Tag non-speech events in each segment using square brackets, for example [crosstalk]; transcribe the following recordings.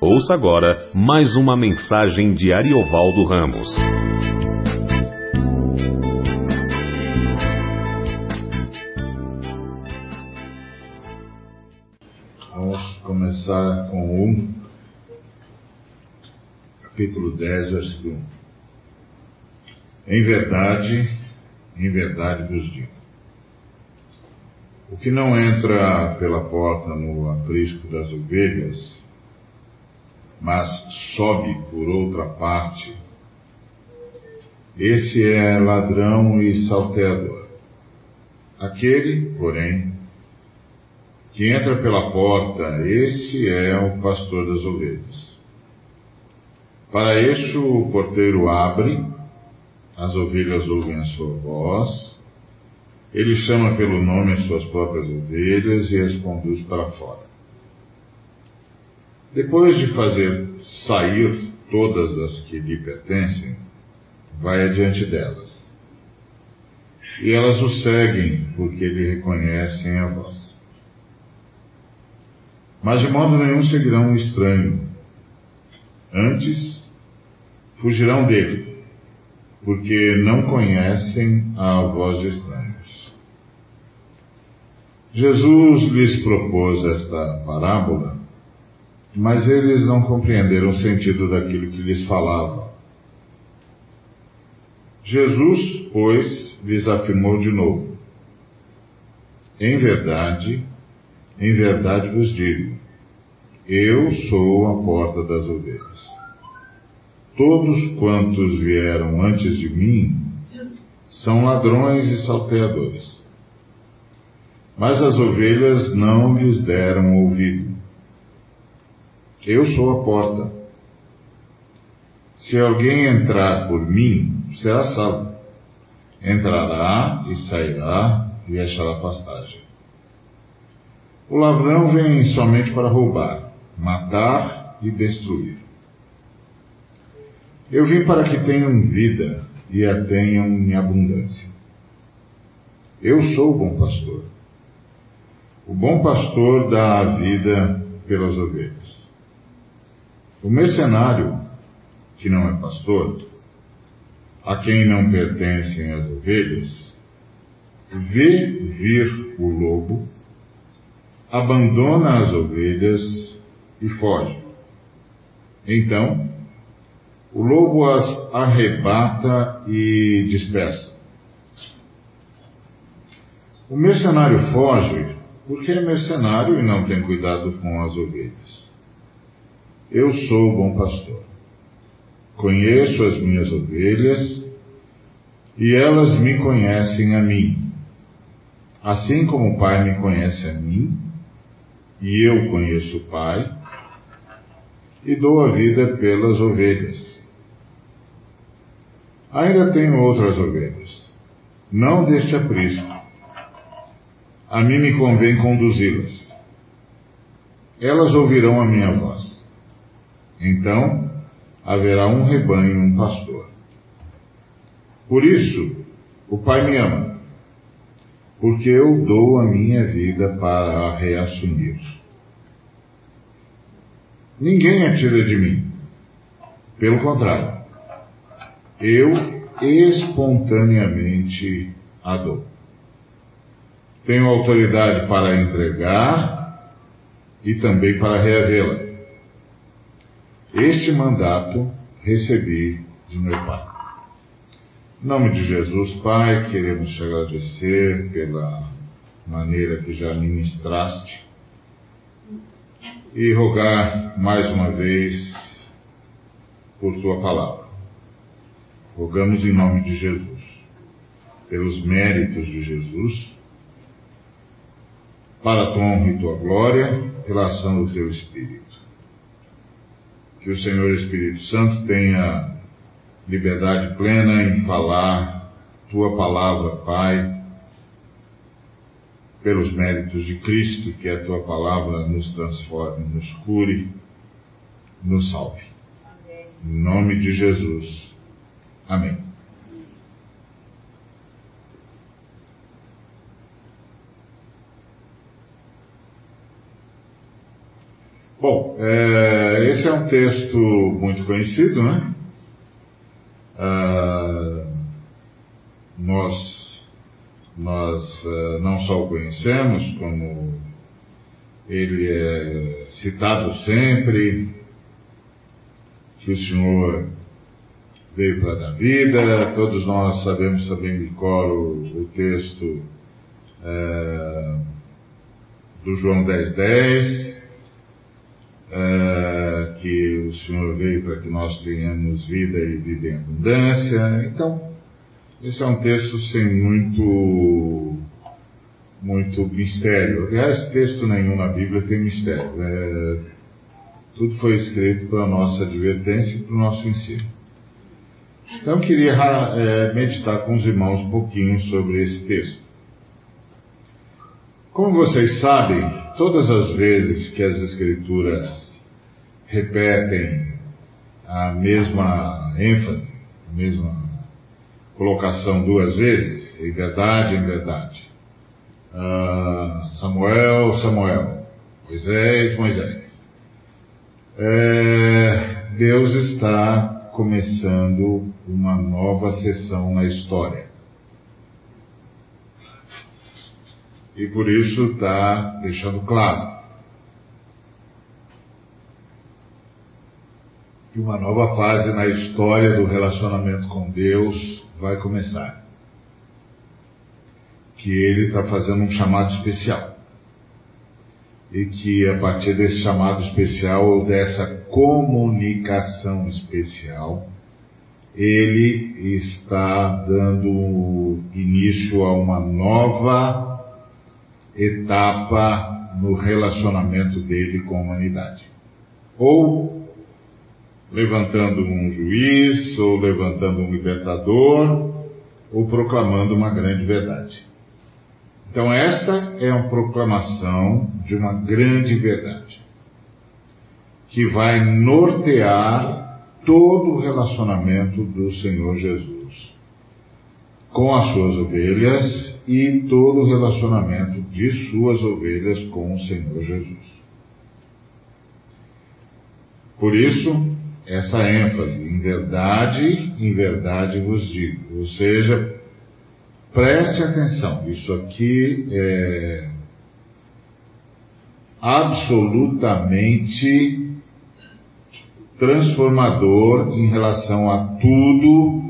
Ouça agora mais uma mensagem de Ariovaldo Ramos. Vamos começar com o capítulo 10, versículo 1. Em verdade, em verdade vos digo. O que não entra pela porta no aprisco das ovelhas, mas sobe por outra parte, esse é ladrão e salteador. Aquele, porém, que entra pela porta, esse é o pastor das ovelhas. Para isso o porteiro abre, as ovelhas ouvem a sua voz, ele chama pelo nome as suas próprias ovelhas e as conduz para fora. Depois de fazer sair todas as que lhe pertencem, vai adiante delas. E elas o seguem porque lhe reconhecem a voz. Mas de modo nenhum seguirão um estranho. Antes, fugirão dele, porque não conhecem a voz de estranhos. Jesus lhes propôs esta parábola mas eles não compreenderam o sentido daquilo que lhes falava. Jesus, pois, lhes afirmou de novo: Em verdade, em verdade vos digo, eu sou a porta das ovelhas. Todos quantos vieram antes de mim são ladrões e salteadores. Mas as ovelhas não lhes deram ouvido. Eu sou a porta. Se alguém entrar por mim, será salvo. Entrará e sairá e achará pastagem. O ladrão vem somente para roubar, matar e destruir. Eu vim para que tenham vida e a tenham em abundância. Eu sou o bom pastor. O bom pastor dá a vida pelas ovelhas. O mercenário, que não é pastor, a quem não pertencem as ovelhas, vê vir o lobo, abandona as ovelhas e foge. Então, o lobo as arrebata e dispersa. O mercenário foge porque é mercenário e não tem cuidado com as ovelhas. Eu sou o bom pastor. Conheço as minhas ovelhas e elas me conhecem a mim. Assim como o Pai me conhece a mim e eu conheço o Pai e dou a vida pelas ovelhas. Ainda tenho outras ovelhas, não deste aprisco. A mim me convém conduzi-las. Elas ouvirão a minha voz. Então haverá um rebanho e um pastor. Por isso, o Pai me ama, porque eu dou a minha vida para a reassumir. Ninguém a tira de mim. Pelo contrário, eu espontaneamente a dou. Tenho autoridade para entregar e também para reavê-la. Este mandato recebi de meu Pai. Em nome de Jesus, Pai, queremos te agradecer pela maneira que já ministraste e rogar mais uma vez por tua palavra. Rogamos em nome de Jesus, pelos méritos de Jesus, para a tua honra e tua glória, pela ação do teu Espírito que o Senhor Espírito Santo tenha liberdade plena em falar tua palavra, Pai, pelos méritos de Cristo, que a tua palavra nos transforme, nos cure, nos salve. Amém. Em nome de Jesus. Amém. Bom, é, É, esse é um texto muito conhecido, né? Ah, nós nós ah, não só o conhecemos, como ele é citado sempre, que o Senhor veio para dar vida, todos nós sabemos também de cor o, o texto é, do João 10,10, 10, é, que o Senhor veio para que nós tenhamos vida e vida em abundância. Então, esse é um texto sem muito muito mistério. Aliás, texto nenhum na Bíblia tem mistério. É, tudo foi escrito para a nossa advertência e para o nosso ensino. Então, eu queria é, meditar com os irmãos um pouquinho sobre esse texto. Como vocês sabem, todas as vezes que as Escrituras repetem a mesma ênfase, a mesma colocação duas vezes, em verdade, em verdade. Uh, Samuel, Samuel. Moisés, Moisés. É, Deus está começando uma nova sessão na história. E por isso está deixando claro que uma nova fase na história do relacionamento com Deus vai começar. Que Ele está fazendo um chamado especial. E que a partir desse chamado especial, ou dessa comunicação especial, ele está dando início a uma nova etapa no relacionamento dele com a humanidade. Ou levantando um juiz, ou levantando um libertador, ou proclamando uma grande verdade. Então, esta é uma proclamação de uma grande verdade, que vai nortear todo o relacionamento do Senhor Jesus com as suas ovelhas e todo o relacionamento de suas ovelhas com o Senhor Jesus. Por isso, essa ênfase, em verdade, em verdade vos digo. Ou seja, preste atenção, isso aqui é absolutamente transformador em relação a tudo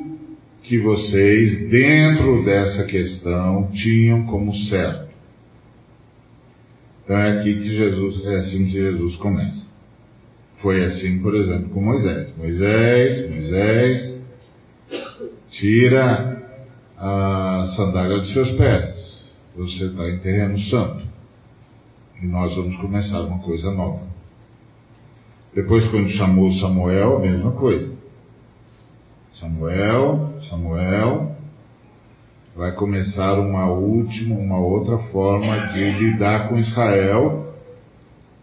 que vocês, dentro dessa questão, tinham como certo. Então é aqui que Jesus, é assim que Jesus começa. Foi assim, por exemplo, com Moisés. Moisés, Moisés, tira a sandália dos seus pés. Você está em terreno santo. E nós vamos começar uma coisa nova. Depois, quando chamou Samuel, mesma coisa. Samuel, Samuel, vai começar uma última, uma outra forma de lidar com Israel,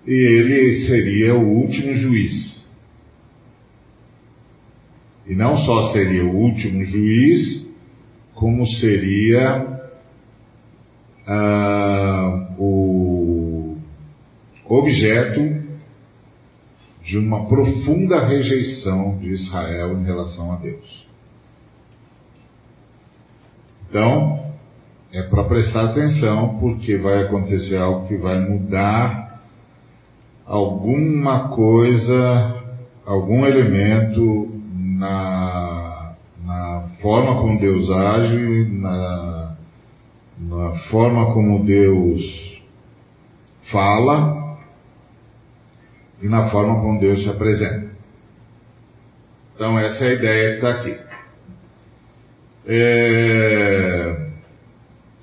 e ele seria o último juiz. E não só seria o último juiz, como seria ah, o objeto de uma profunda rejeição de Israel em relação a Deus. Então, é para prestar atenção, porque vai acontecer algo que vai mudar alguma coisa, algum elemento na, na forma como Deus age, na, na forma como Deus fala e na forma como Deus se apresenta. Então, essa é a ideia que está aqui. É...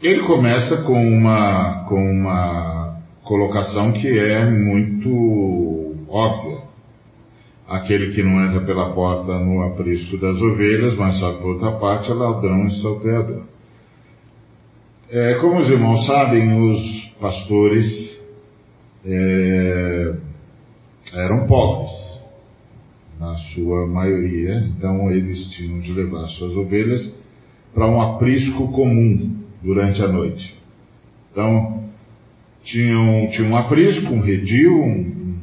Ele começa com uma, com uma colocação que é muito óbvia. Aquele que não entra pela porta no aprisco das ovelhas, mas só por outra parte é ladrão e salteador. É, como os irmãos sabem, os pastores é, eram pobres, na sua maioria, então eles tinham de levar suas ovelhas para um aprisco comum durante a noite. Então, tinham, tinha um aprisco, um redil, um,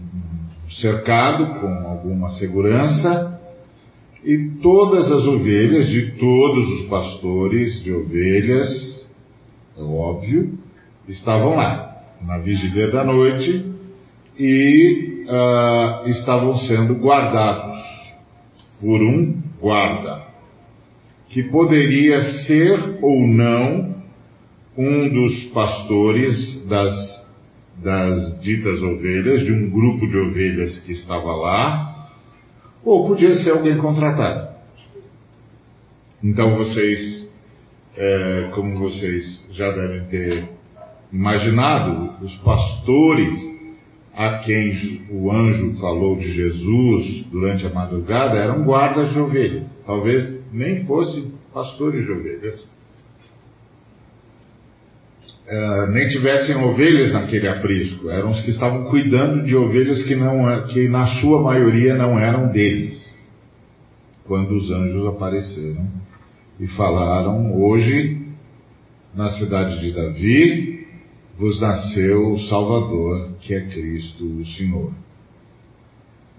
cercado com alguma segurança e todas as ovelhas de todos os pastores de ovelhas, é óbvio, estavam lá na vigília da noite e uh, estavam sendo guardados por um guarda, que poderia ser ou não um dos pastores das, das ditas ovelhas, de um grupo de ovelhas que estava lá, ou podia ser alguém contratado. Então vocês, é, como vocês já devem ter imaginado, os pastores a quem o anjo falou de Jesus durante a madrugada eram guardas de ovelhas. Talvez nem fossem pastores de ovelhas. Uh, nem tivessem ovelhas naquele aprisco, eram os que estavam cuidando de ovelhas que, não, que na sua maioria não eram deles, quando os anjos apareceram e falaram: Hoje, na cidade de Davi, vos nasceu o Salvador, que é Cristo o Senhor.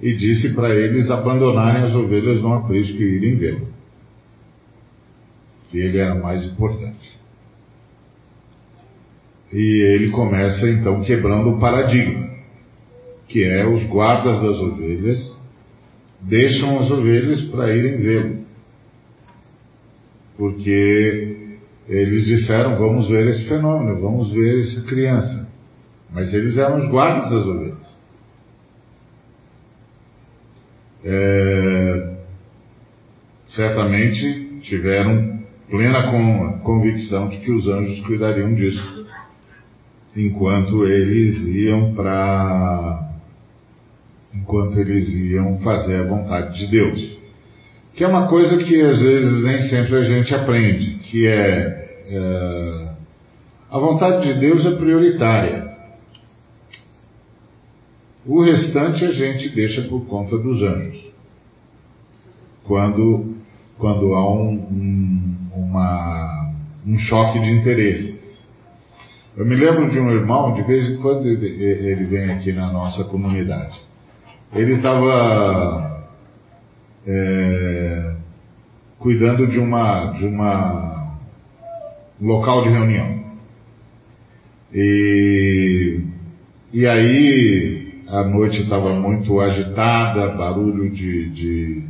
E disse para eles abandonarem as ovelhas no aprisco e irem vê-lo. Ele era mais importante. E ele começa então quebrando o paradigma, que é os guardas das ovelhas deixam as ovelhas para irem vê-lo. Porque eles disseram: Vamos ver esse fenômeno, vamos ver essa criança. Mas eles eram os guardas das ovelhas. É, certamente tiveram plena convicção de que os anjos cuidariam disso, enquanto eles iam para. enquanto eles iam fazer a vontade de Deus. Que é uma coisa que às vezes nem sempre a gente aprende, que é, é a vontade de Deus é prioritária. O restante a gente deixa por conta dos anjos. Quando, quando há um, um, uma, um choque de interesses. Eu me lembro de um irmão, de vez em quando ele, ele vem aqui na nossa comunidade. Ele estava é, cuidando de uma, de uma um local de reunião. E, e aí a noite estava muito agitada, barulho de, de,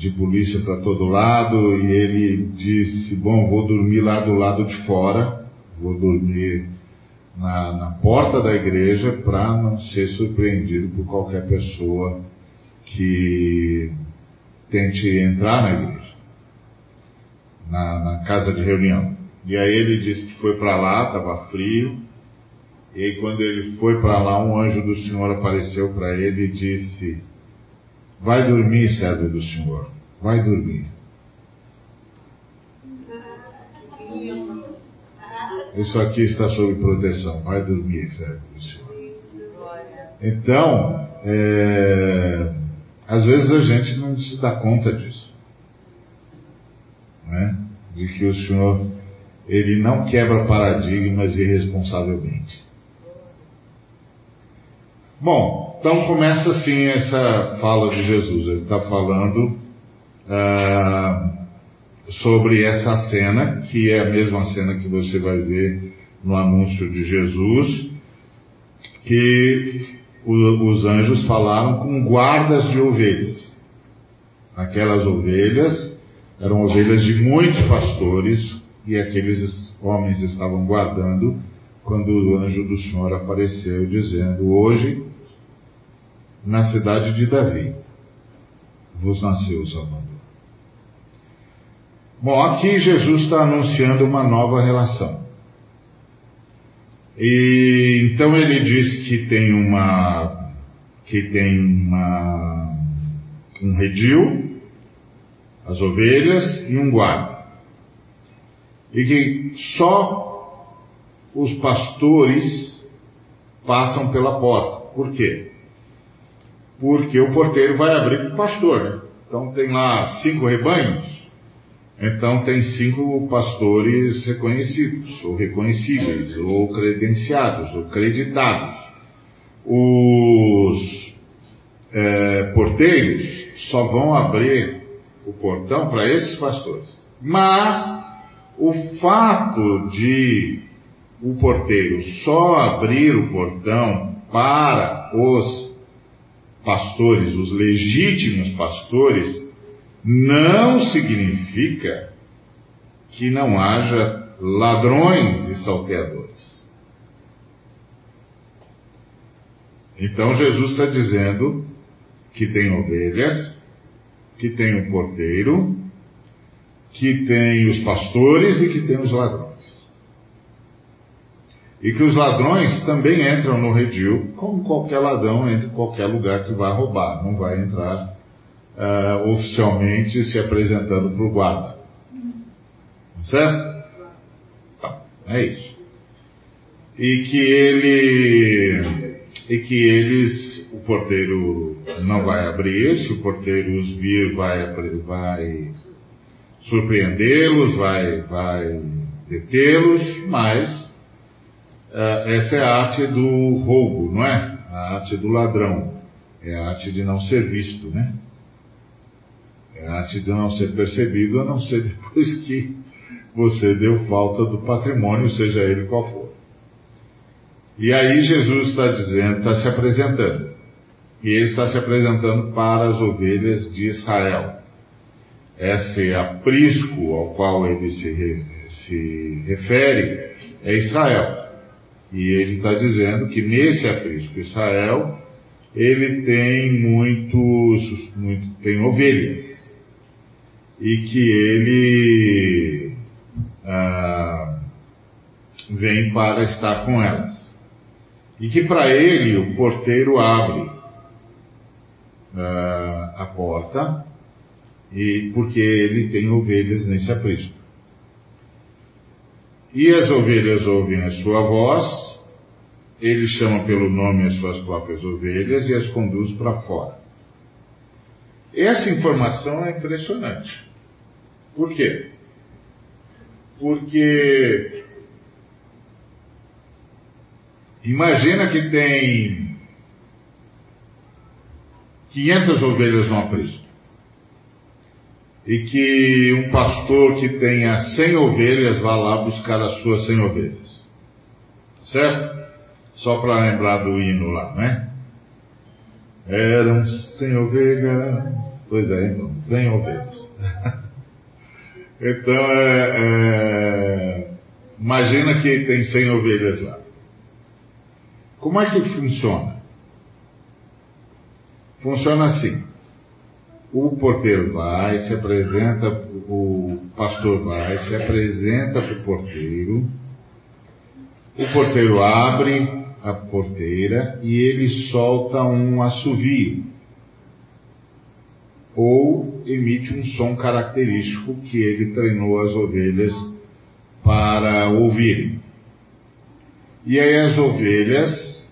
de polícia para todo lado, e ele disse, bom, vou dormir lá do lado de fora, vou dormir na, na porta da igreja para não ser surpreendido por qualquer pessoa que tente entrar na igreja, na, na casa de reunião. E aí ele disse que foi para lá, estava frio, e aí quando ele foi para lá, um anjo do Senhor apareceu para ele e disse: Vai dormir, servo do Senhor, vai dormir. Isso aqui está sob proteção, vai dormir, servo do Senhor. Então, é, às vezes a gente não se dá conta disso. Né? De que o Senhor, Ele não quebra paradigmas irresponsavelmente. Bom, então começa assim essa fala de Jesus. Ele está falando ah, sobre essa cena, que é a mesma cena que você vai ver no anúncio de Jesus, que os anjos falaram com guardas de ovelhas. Aquelas ovelhas eram ovelhas de muitos pastores e aqueles homens estavam guardando quando o anjo do Senhor apareceu dizendo: Hoje, na cidade de Davi, vos nasceu o Salvador. Bom, aqui Jesus está anunciando uma nova relação. E então ele diz que tem uma que tem uma um redil, as ovelhas e um guarda. E que só os pastores passam pela porta. Por quê? Porque o porteiro vai abrir para o pastor? Então tem lá cinco rebanhos, então tem cinco pastores reconhecidos, ou reconhecíveis, ou credenciados, ou creditados. Os, porteiros só vão abrir o portão para esses pastores. Mas o fato de o porteiro só abrir o portão para os pastores, os legítimos pastores, não significa que não haja ladrões e salteadores. Então Jesus está dizendo que tem ovelhas, que tem o porteiro, que tem os pastores e que tem os ladrões. E que os ladrões também entram no redil, como qualquer ladrão entra em qualquer lugar que vai roubar, não vai entrar uh, oficialmente se apresentando para o guarda. Certo? Tá, é isso. E que ele. E que eles. O porteiro não vai abrir, se o porteiro os vir, vai, vai surpreendê-los, vai, vai detê-los, mas essa é a arte do roubo, não é? A arte do ladrão. É a arte de não ser visto, né? É a arte de não ser percebido, a não ser [laughs] depois que você deu falta do patrimônio, seja ele qual for. E aí Jesus está dizendo, está se apresentando. E ele está se apresentando para as ovelhas de Israel. Esse aprisco ao qual ele se, se refere é Israel. E ele está dizendo que nesse aprisco Israel, ele tem muitos, muito, tem ovelhas. E que ele ah, vem para estar com elas. E que para ele o porteiro abre ah, a porta, e porque ele tem ovelhas nesse aprisco. E as ovelhas ouvem a sua voz, ele chama pelo nome as suas próprias ovelhas e as conduz para fora. Essa informação é impressionante. Por quê? Porque imagina que tem 500 ovelhas no aprisco e que um pastor que tenha 100 ovelhas vá lá buscar as suas 100 ovelhas. Certo? Só para lembrar do hino lá, né? Eram 100 ovelhas. Pois é, então, 100 ovelhas. [laughs] então, é, é, imagina que tem 100 ovelhas lá. Como é que funciona? Funciona assim o porteiro vai, se apresenta, o pastor vai, se apresenta para o porteiro, o porteiro abre a porteira e ele solta um assovio ou emite um som característico que ele treinou as ovelhas para ouvirem. E aí as ovelhas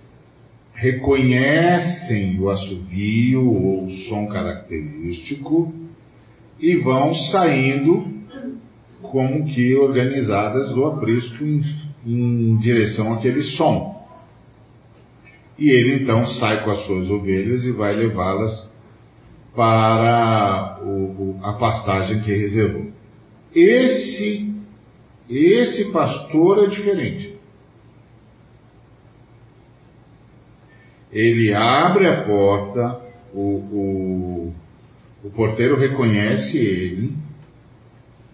reconhecem o assovio ou o som característico e vão saindo como que organizadas do aprisco em, em direção àquele som. E ele então sai com as suas ovelhas e vai levá-las para o, o, a pastagem que reservou. Esse, esse pastor é diferente. ele abre a porta, o, o, porteiro reconhece ele,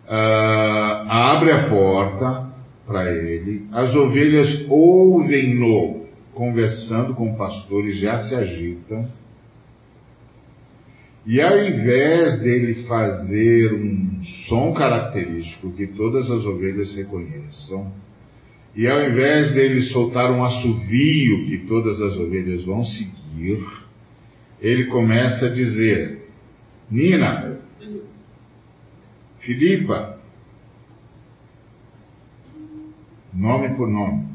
uh, abre a porta para ele, as ovelhas ouvem-no conversando com o pastor e já se agitam. E ao invés dele fazer um som característico que todas as ovelhas reconheçam, e ao invés dele soltar um assovio que todas as ovelhas vão seguir, ele começa a dizer: Nina, Filipa, nome por nome.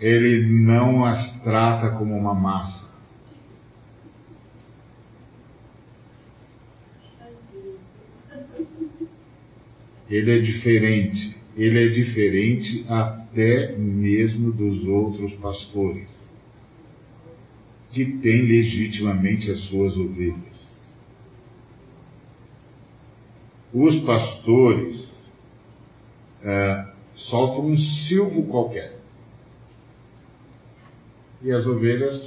Ele não as trata como uma massa. ele é diferente. Ele é diferente até mesmo dos outros pastores. que tem legitimamente as suas ovelhas. Os pastores é, soltam um silvo qualquer. E as ovelhas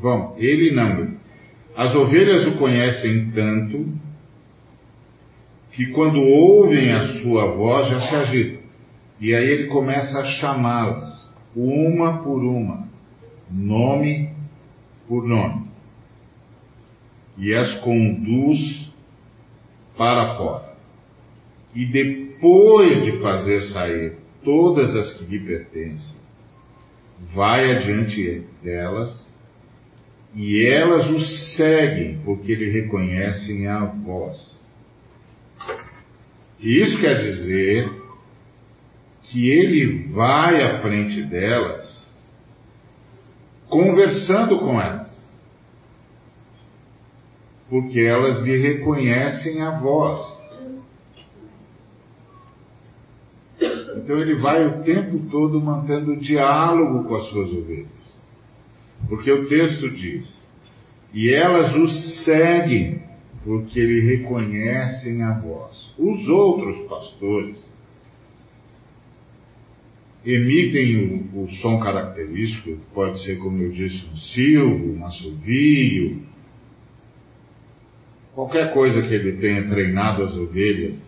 vão. Ele não. As ovelhas o conhecem tanto que quando ouvem a sua voz já se agitam. E aí ele começa a chamá-las, uma por uma, nome por nome. E as conduz para fora. E depois de fazer sair todas as que lhe pertencem, vai adiante delas e elas o seguem porque lhe reconhecem a voz. Isso quer dizer que ele vai à frente delas, conversando com elas, porque elas lhe reconhecem a voz. Então ele vai o tempo todo mantendo diálogo com as suas ovelhas. Porque o texto diz: E elas o seguem, porque lhe reconhecem a voz. Os outros pastores emitem o, o som característico, pode ser, como eu disse, um silvo, um assovio, qualquer coisa que ele tenha treinado as ovelhas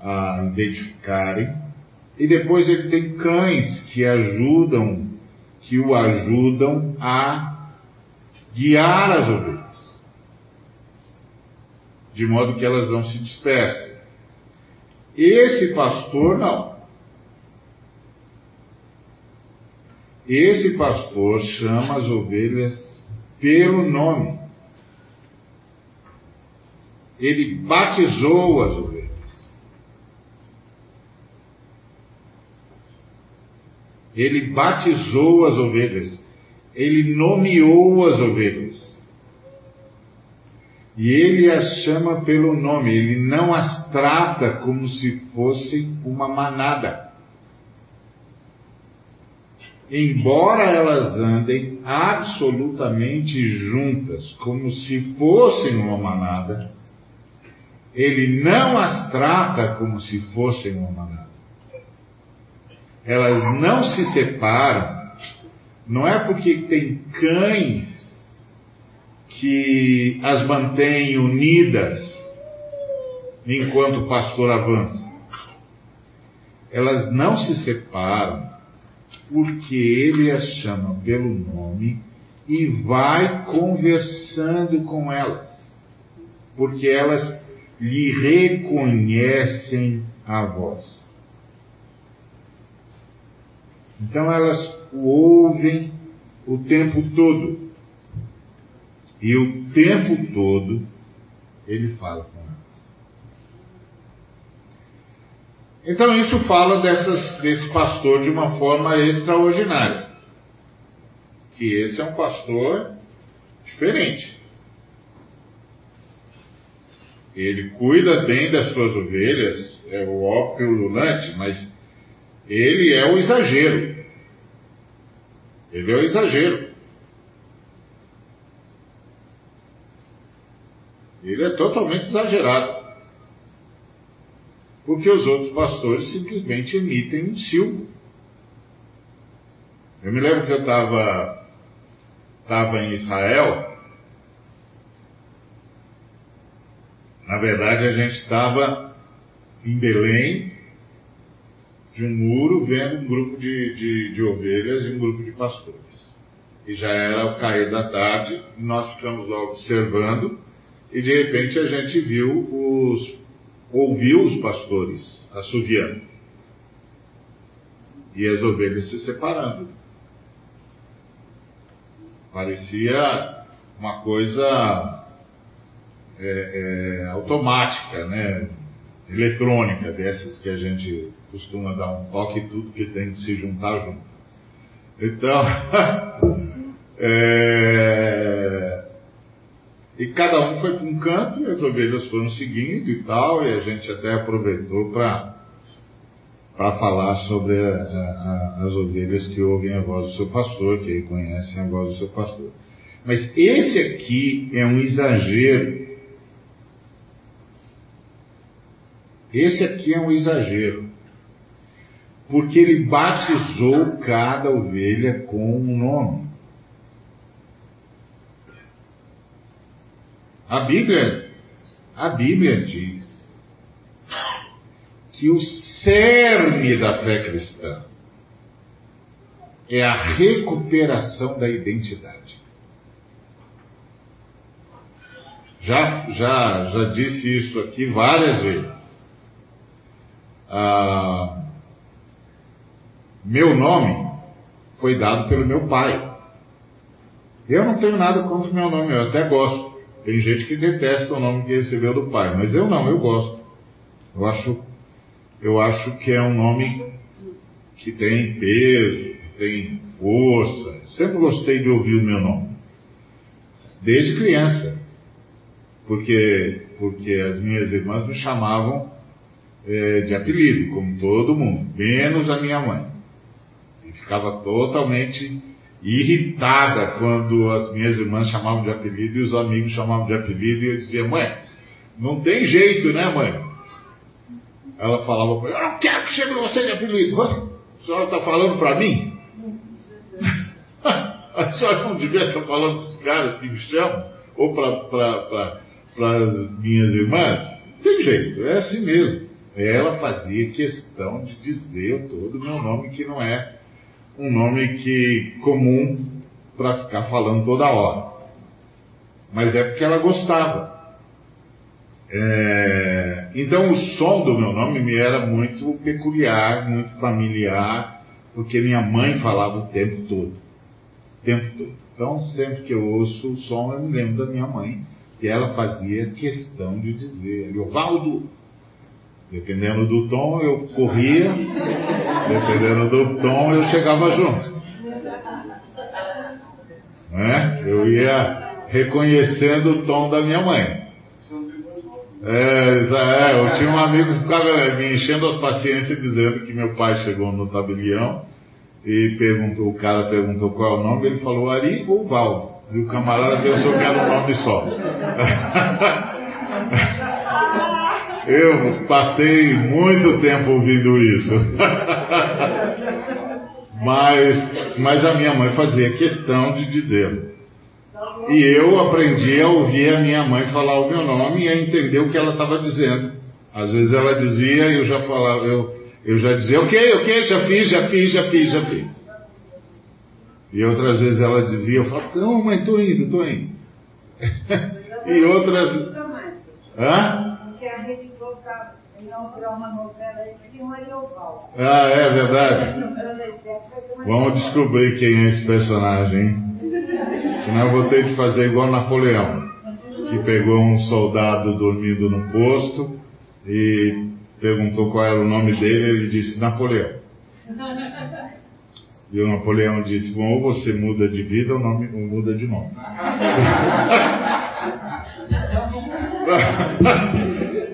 a identificarem e depois ele tem cães que ajudam, que o ajudam a guiar as ovelhas, de modo que elas não se dispersem. Esse pastor não. Esse pastor chama as ovelhas pelo nome. Ele batizou as ovelhas. Ele batizou as ovelhas. Ele nomeou as ovelhas. E ele as chama pelo nome, ele não as trata como se fossem uma manada. Embora elas andem absolutamente juntas, como se fossem uma manada, ele não as trata como se fossem uma manada elas não se separam, não é porque tem cães que as mantêm unidas enquanto o pastor avança. Elas não se separam porque ele as chama pelo nome e vai conversando com elas, porque elas lhe reconhecem a voz. Então elas o ouvem o tempo todo. E o tempo todo ele fala com elas. Então isso fala dessas, desse pastor de uma forma extraordinária. Que esse é um pastor diferente. Ele cuida bem das suas ovelhas, é o ópio lulante, mas ele é o exagero. Ele é o exagero. Ele é totalmente exagerado. Porque os outros pastores simplesmente emitem um silbo. Eu me lembro que eu estava estava em Israel. Na verdade, a gente estava em Belém, de um muro, vendo um grupo de, de, de ovelhas e um grupo de pastores. E já era o cair da tarde, nós ficamos lá observando, e de repente a gente viu os, ouviu os pastores assoviando. E as ovelhas se separando. Parecia uma coisa é, é, automática, né? Eletrônica, dessas que a gente costuma dar um toque e tudo que tem de se juntar junto. Então, [laughs] é... e cada um foi para um canto e as ovelhas foram seguindo e tal, e a gente até aproveitou para para falar sobre a, a, as ovelhas que ouvem a voz do seu pastor, que conhecem a voz do seu pastor. Mas esse aqui é um exagero. Esse aqui é um exagero. Porque ele batizou cada ovelha com um nome. A Bíblia, a Bíblia diz que o cerne da fé cristã é a recuperação da identidade. Já, já, já disse isso aqui várias vezes. Ah, meu nome foi dado pelo meu pai. Eu não tenho nada contra o meu nome, eu até gosto. Tem gente que detesta o nome que recebeu do pai, mas eu não, eu gosto. Eu acho, eu acho que é um nome que tem peso, tem força. Sempre gostei de ouvir o meu nome. Desde criança. Porque, porque as minhas irmãs me chamavam é, de apelido, como todo mundo, menos a minha mãe. E ficava totalmente irritada quando as minhas irmãs chamavam de apelido e os amigos chamavam de apelido e eu dizia, mãe, não tem jeito, né, mãe? Ela falava para mim, eu não quero que chame você de apelido. A senhora está falando para mim? [laughs] a senhora não devia estar falando para os caras que me chamam ou para as minhas irmãs? Não tem jeito, é assim mesmo. Ela fazia questão de dizer todo o meu nome que não é um nome que comum para ficar falando toda hora. Mas é porque ela gostava. É, então o som do meu nome me era muito peculiar, muito familiar, porque minha mãe falava o tempo todo. O tempo todo. Então sempre que eu ouço o som eu me lembro da minha mãe, e ela fazia questão de dizer, Valdo, Dependendo do tom, eu corria, dependendo do tom, eu chegava junto. Né? Eu ia reconhecendo o tom da minha mãe. É, é, eu tinha um amigo que ficava me enchendo as paciências dizendo que meu pai chegou no tabelião e perguntou, o cara perguntou qual é o nome, ele falou Ari ou Valdo. E o camarada pensou que era um nome só. [laughs] Eu passei muito tempo ouvindo isso. mas, mas a minha mãe fazia questão de dizer. E eu aprendi a ouvir a minha mãe falar o meu nome e a entender o que ela estava dizendo. Às vezes ela dizia e eu já falava, eu, eu já dizia, ok, ok, já fiz, já fiz, já fiz, já fiz. E outras vezes ela dizia, eu falava, não, mãe, estou indo, estou indo. e outras. Hã? Uma novela um Ah, é verdade. [laughs] Vamos descobrir quem é esse personagem, hein? Senão eu vou ter de fazer igual Napoleão, que pegou um soldado dormindo no posto e perguntou qual era o nome dele, ele disse Napoleão. [laughs] E o Napoleão disse: Bom, ou você muda de vida ou, nome, ou muda de nome. [laughs]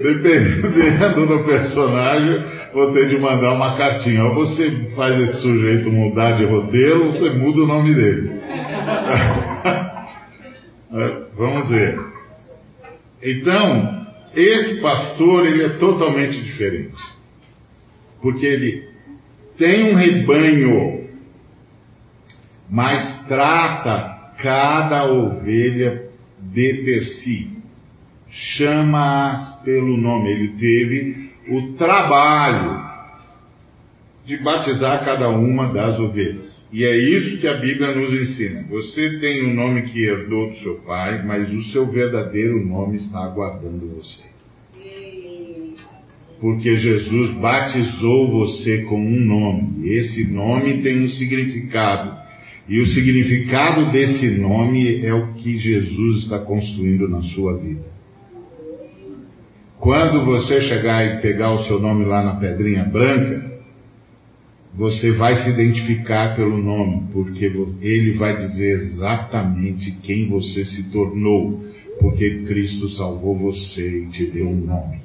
Dependendo do personagem, vou ter de mandar uma cartinha. Ou você faz esse sujeito mudar de roteiro, ou você muda o nome dele. [laughs] Vamos ver. Então, esse pastor, ele é totalmente diferente. Porque ele tem um rebanho, mas trata cada ovelha de per si chama-as pelo nome. Ele teve o trabalho de batizar cada uma das ovelhas. E é isso que a Bíblia nos ensina. Você tem o um nome que herdou do seu pai, mas o seu verdadeiro nome está aguardando você. Porque Jesus batizou você com um nome. Esse nome tem um significado. E o significado desse nome é o que Jesus está construindo na sua vida. Quando você chegar e pegar o seu nome lá na pedrinha branca, você vai se identificar pelo nome, porque ele vai dizer exatamente quem você se tornou, porque Cristo salvou você e te deu um nome.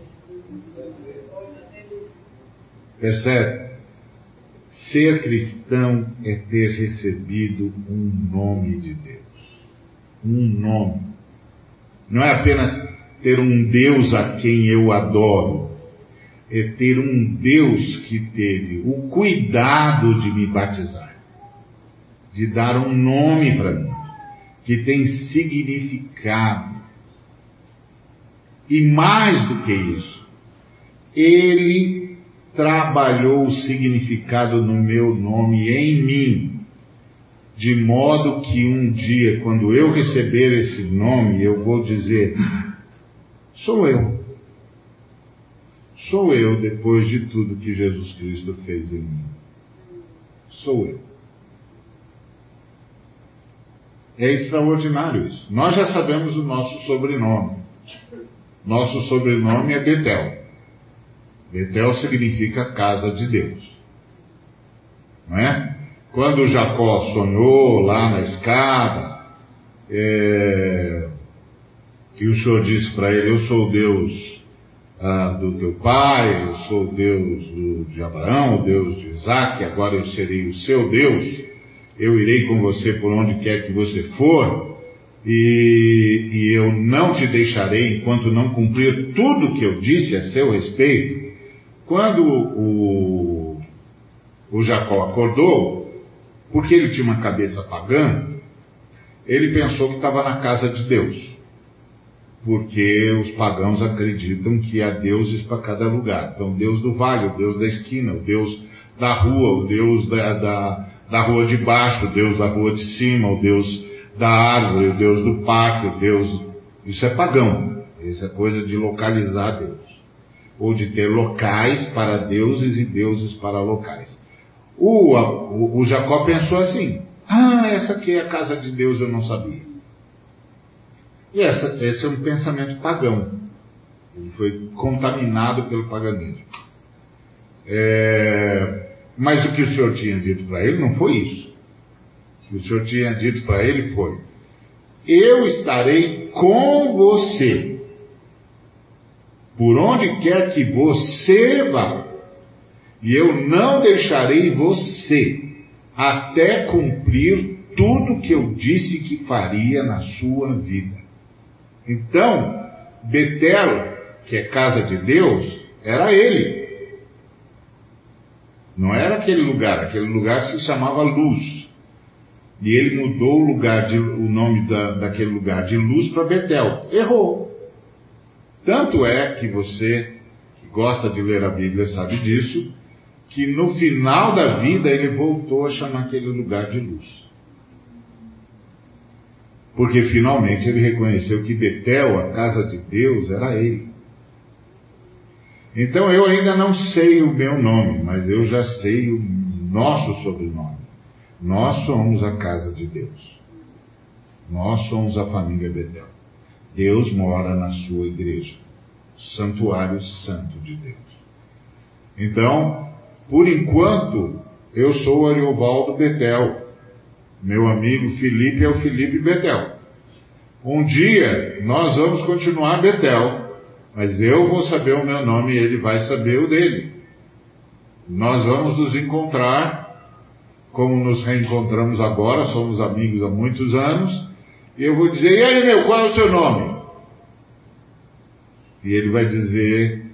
Percebe? Ser cristão é ter recebido um nome de Deus. Um nome. Não é apenas ter um Deus a quem eu adoro, é ter um Deus que teve o cuidado de me batizar, de dar um nome para mim, que tem significado. E mais do que isso, ele trabalhou o significado no meu nome em mim, de modo que um dia, quando eu receber esse nome, eu vou dizer: sou eu. Sou eu depois de tudo que Jesus Cristo fez em mim. Sou eu. É extraordinário isso. Nós já sabemos o nosso sobrenome. Nosso sobrenome é Betel. Betel significa casa de Deus. Não é? Quando Jacó sonhou lá na escada, é, que o Senhor disse para ele: Eu sou o Deus ah, do teu pai, eu sou o Deus do, de Abraão, o Deus de Isaac, agora eu serei o seu Deus, eu irei com você por onde quer que você for, e, e eu não te deixarei enquanto não cumprir tudo que eu disse a seu respeito. Quando o, o Jacó acordou, porque ele tinha uma cabeça pagã, ele pensou que estava na casa de Deus. Porque os pagãos acreditam que há deuses para cada lugar. Então, Deus do vale, o Deus da esquina, o Deus da rua, o Deus da, da, da rua de baixo, o Deus da rua de cima, o Deus da árvore, o Deus do parque, o Deus. Isso é pagão. Isso é coisa de localizar Deus ou de ter locais para deuses e deuses para locais. O, o, o Jacó pensou assim: ah, essa aqui é a casa de Deus, eu não sabia. E essa, esse é um pensamento pagão. Ele foi contaminado pelo paganismo. É, mas o que o Senhor tinha dito para ele não foi isso. O que o Senhor tinha dito para ele foi: Eu estarei com você por onde quer que você vá, e eu não deixarei você até cumprir tudo que eu disse que faria na sua vida. Então, Betel, que é casa de Deus, era ele. Não era aquele lugar, aquele lugar se chamava Luz. E ele mudou o lugar de, o nome da, daquele lugar de Luz para Betel. Errou. Tanto é que você, que gosta de ler a Bíblia, sabe disso, que no final da vida ele voltou a chamar aquele lugar de luz. Porque finalmente ele reconheceu que Betel, a casa de Deus, era ele. Então eu ainda não sei o meu nome, mas eu já sei o nosso sobrenome. Nós somos a casa de Deus. Nós somos a família Betel. Deus mora na sua igreja, santuário santo de Deus. Então, por enquanto, eu sou Ariovaldo Betel. Meu amigo Felipe é o Felipe Betel. Um dia nós vamos continuar Betel, mas eu vou saber o meu nome e ele vai saber o dele. Nós vamos nos encontrar, como nos reencontramos agora, somos amigos há muitos anos, e eu vou dizer, e aí meu, qual é o seu nome? E ele vai dizer,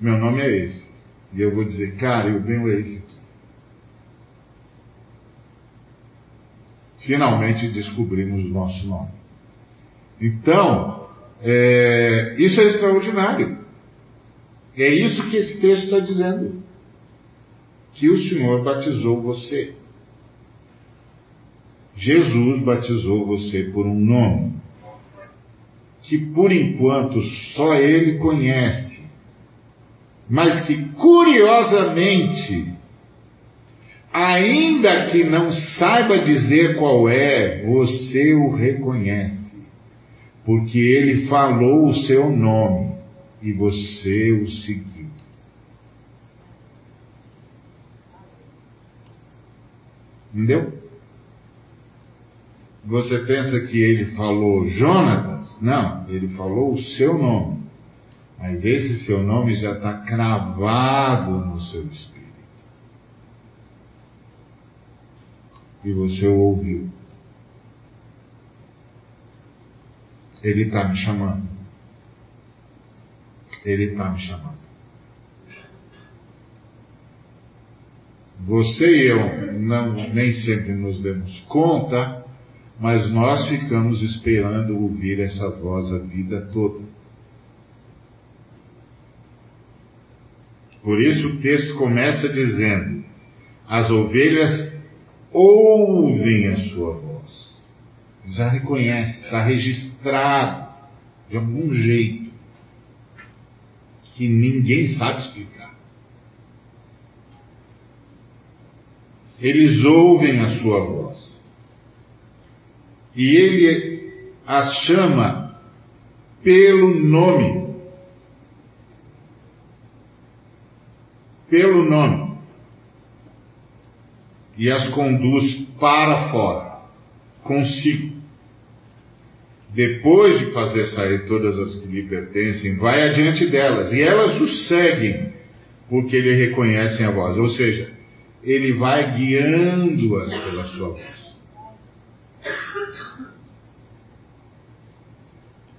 meu nome é esse. E eu vou dizer, cara, eu venho é esse aqui. Finalmente descobrimos o nosso nome. Então, é, isso é extraordinário. É isso que esse texto está dizendo. Que o Senhor batizou você. Jesus batizou você por um nome que por enquanto só ele conhece, mas que curiosamente, ainda que não saiba dizer qual é, você o reconhece, porque ele falou o seu nome e você o seguiu. Entendeu? Você pensa que ele falou Jonatas? Não, ele falou o seu nome. Mas esse seu nome já está cravado no seu espírito. E você o ouviu. Ele está me chamando. Ele está me chamando. Você e eu não, nem sempre nos demos conta, mas nós ficamos esperando ouvir essa voz a vida toda. Por isso o texto começa dizendo: as ovelhas ouvem a sua voz. Já reconhece, está registrado de algum jeito que ninguém sabe explicar. Eles ouvem a sua voz. E ele as chama pelo nome. Pelo nome. E as conduz para fora, consigo. Depois de fazer sair todas as que lhe pertencem, vai adiante delas, e elas o seguem, porque lhe reconhecem a voz. Ou seja, ele vai guiando-as pela sua voz.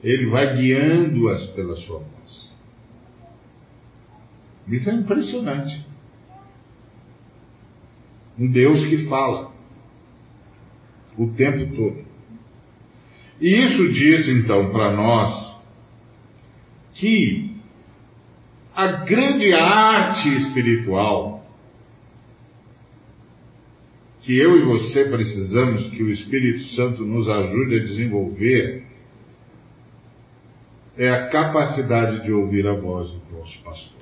Ele vai guiando-as pela sua voz. Isso é impressionante. Um Deus que fala o tempo todo. E isso diz então para nós que a grande arte espiritual que eu e você precisamos que o Espírito Santo nos ajude a desenvolver é a capacidade de ouvir a voz do nosso pastor.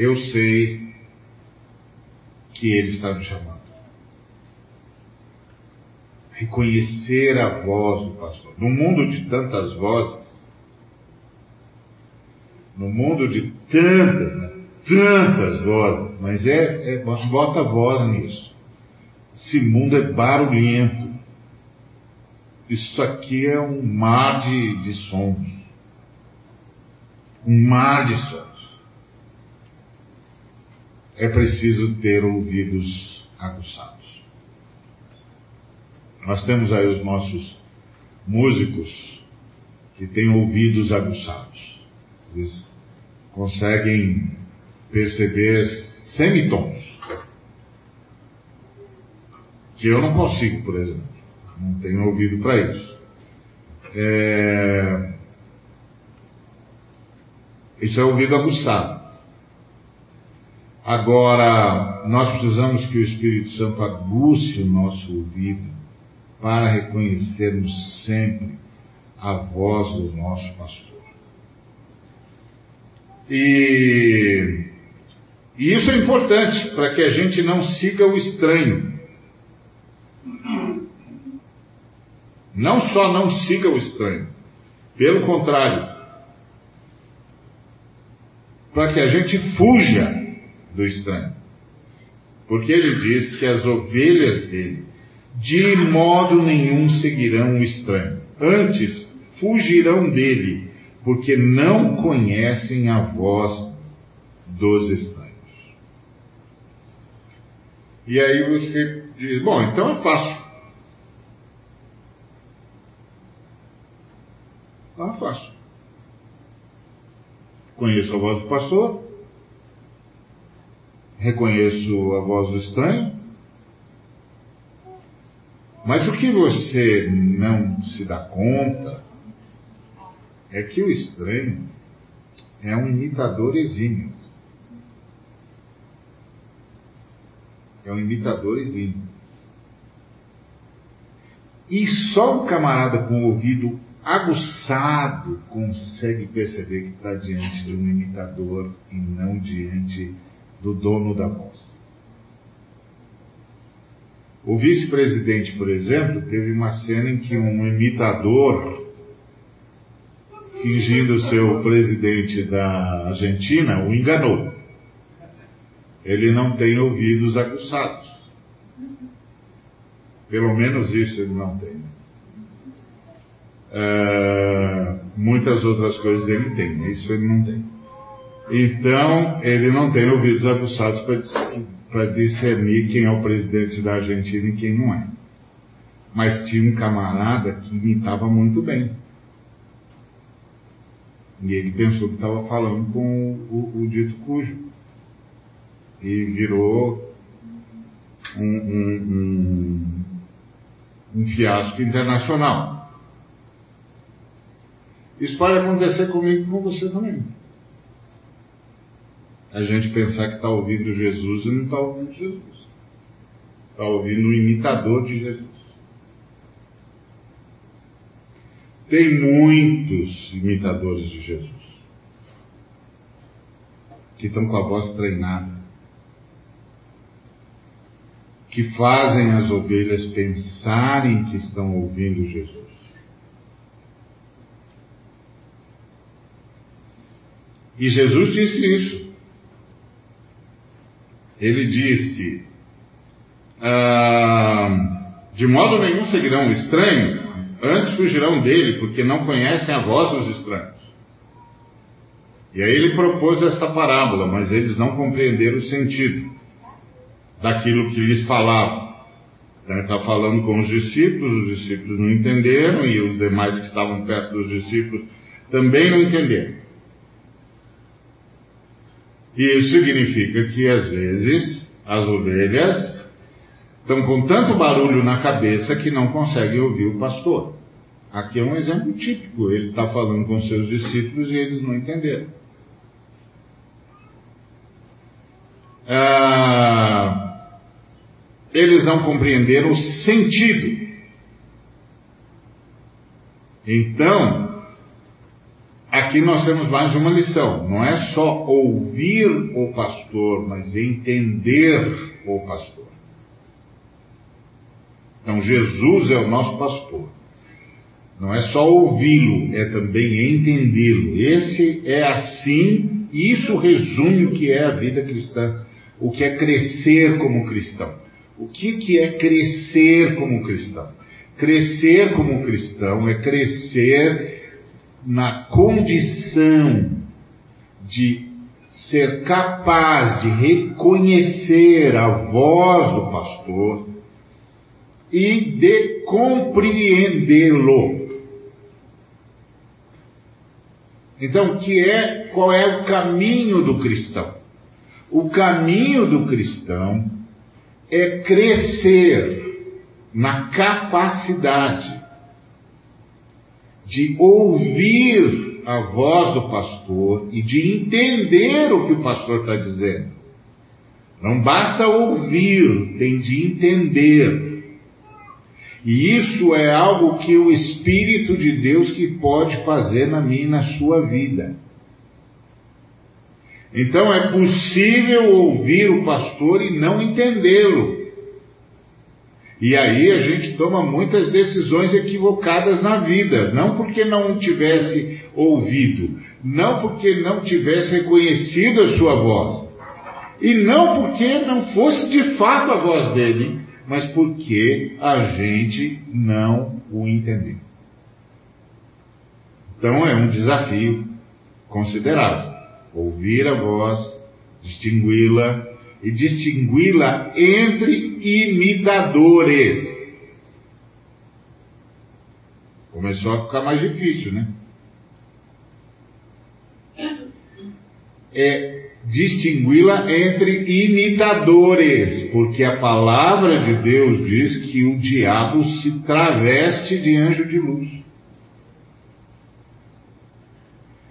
Eu sei que ele está me chamando. Reconhecer a voz do pastor. No mundo de tantas vozes, no mundo de tantas, né? tantas vozes, mas é, é, bota voz nisso. Esse mundo é barulhento. Isso aqui é um mar de, de sons. Um mar de sons. É preciso ter ouvidos aguçados. Nós temos aí os nossos músicos que têm ouvidos aguçados. Eles conseguem perceber semitons. Que eu não consigo, por exemplo. Não tenho ouvido para isso. É... Isso é ouvido aguçado. Agora, nós precisamos que o Espírito Santo aguce o nosso ouvido para reconhecermos sempre a voz do nosso pastor. E, e isso é importante para que a gente não siga o estranho. Não só não siga o estranho, pelo contrário, para que a gente fuja do estranho. Porque ele diz que as ovelhas dele de modo nenhum seguirão o estranho, antes fugirão dele porque não conhecem a voz dos estranhos. E aí você diz: bom, então é fácil. Então é fácil. Conheço a voz do pastor, reconheço a voz do estranho, mas o que você não se dá conta é que o estranho é um imitador exímio. É um imitador exímio. E só um camarada com o ouvido aguçado consegue perceber que está diante de um imitador e não diante do dono da voz. O vice-presidente, por exemplo, teve uma cena em que um imitador fingindo ser o presidente da Argentina, o enganou. Ele não tem ouvidos aguçados. Pelo menos isso ele não tem. É, muitas outras coisas ele tem, isso ele não tem. Então, ele não tem ouvidos aguçados para discernir quem é o presidente da Argentina e quem não é. Mas tinha um camarada que imitava muito bem. E ele pensou que estava falando com o, o, o, dito cujo. E virou um, um, um, um fiasco internacional. Isso pode acontecer comigo e com você também. A gente pensar que está ouvindo Jesus e não está ouvindo Jesus. Está ouvindo o imitador de Jesus. Tem muitos imitadores de Jesus que estão com a voz treinada, que fazem as ovelhas pensarem que estão ouvindo Jesus. E Jesus disse isso. Ele disse: ah, De modo nenhum seguirão o estranho, Antes fugirão dele, porque não conhecem a voz dos estranhos. E aí ele propôs esta parábola, mas eles não compreenderam o sentido daquilo que lhes falava. Está falando com os discípulos, os discípulos não entenderam, e os demais que estavam perto dos discípulos também não entenderam. Isso significa que às vezes as ovelhas estão com tanto barulho na cabeça que não conseguem ouvir o pastor. Aqui é um exemplo típico. Ele está falando com seus discípulos e eles não entenderam. Ah, eles não compreenderam o sentido. Então, aqui nós temos mais uma lição. Não é só ouvir o pastor, mas entender o pastor. Então Jesus é o nosso pastor. Não é só ouvi-lo, é também entendê-lo. Esse é assim, isso resume o que é a vida cristã, o que é crescer como cristão. O que, que é crescer como cristão? Crescer como cristão é crescer na condição de ser capaz de reconhecer a voz do pastor, e de compreendê-lo. Então, que é qual é o caminho do cristão? O caminho do cristão é crescer na capacidade de ouvir a voz do pastor e de entender o que o pastor está dizendo. Não basta ouvir, tem de entender. E isso é algo que o Espírito de Deus que pode fazer na minha e na sua vida. Então é possível ouvir o pastor e não entendê-lo. E aí a gente toma muitas decisões equivocadas na vida, não porque não tivesse ouvido, não porque não tivesse reconhecido a sua voz, e não porque não fosse de fato a voz dele, mas porque a gente não o entendeu. Então é um desafio considerável. Ouvir a voz, distingui-la e distingui-la entre imitadores. Começou a ficar mais difícil, né? É distingui-la entre imitadores, porque a palavra de Deus diz que o diabo se traveste de anjo de luz.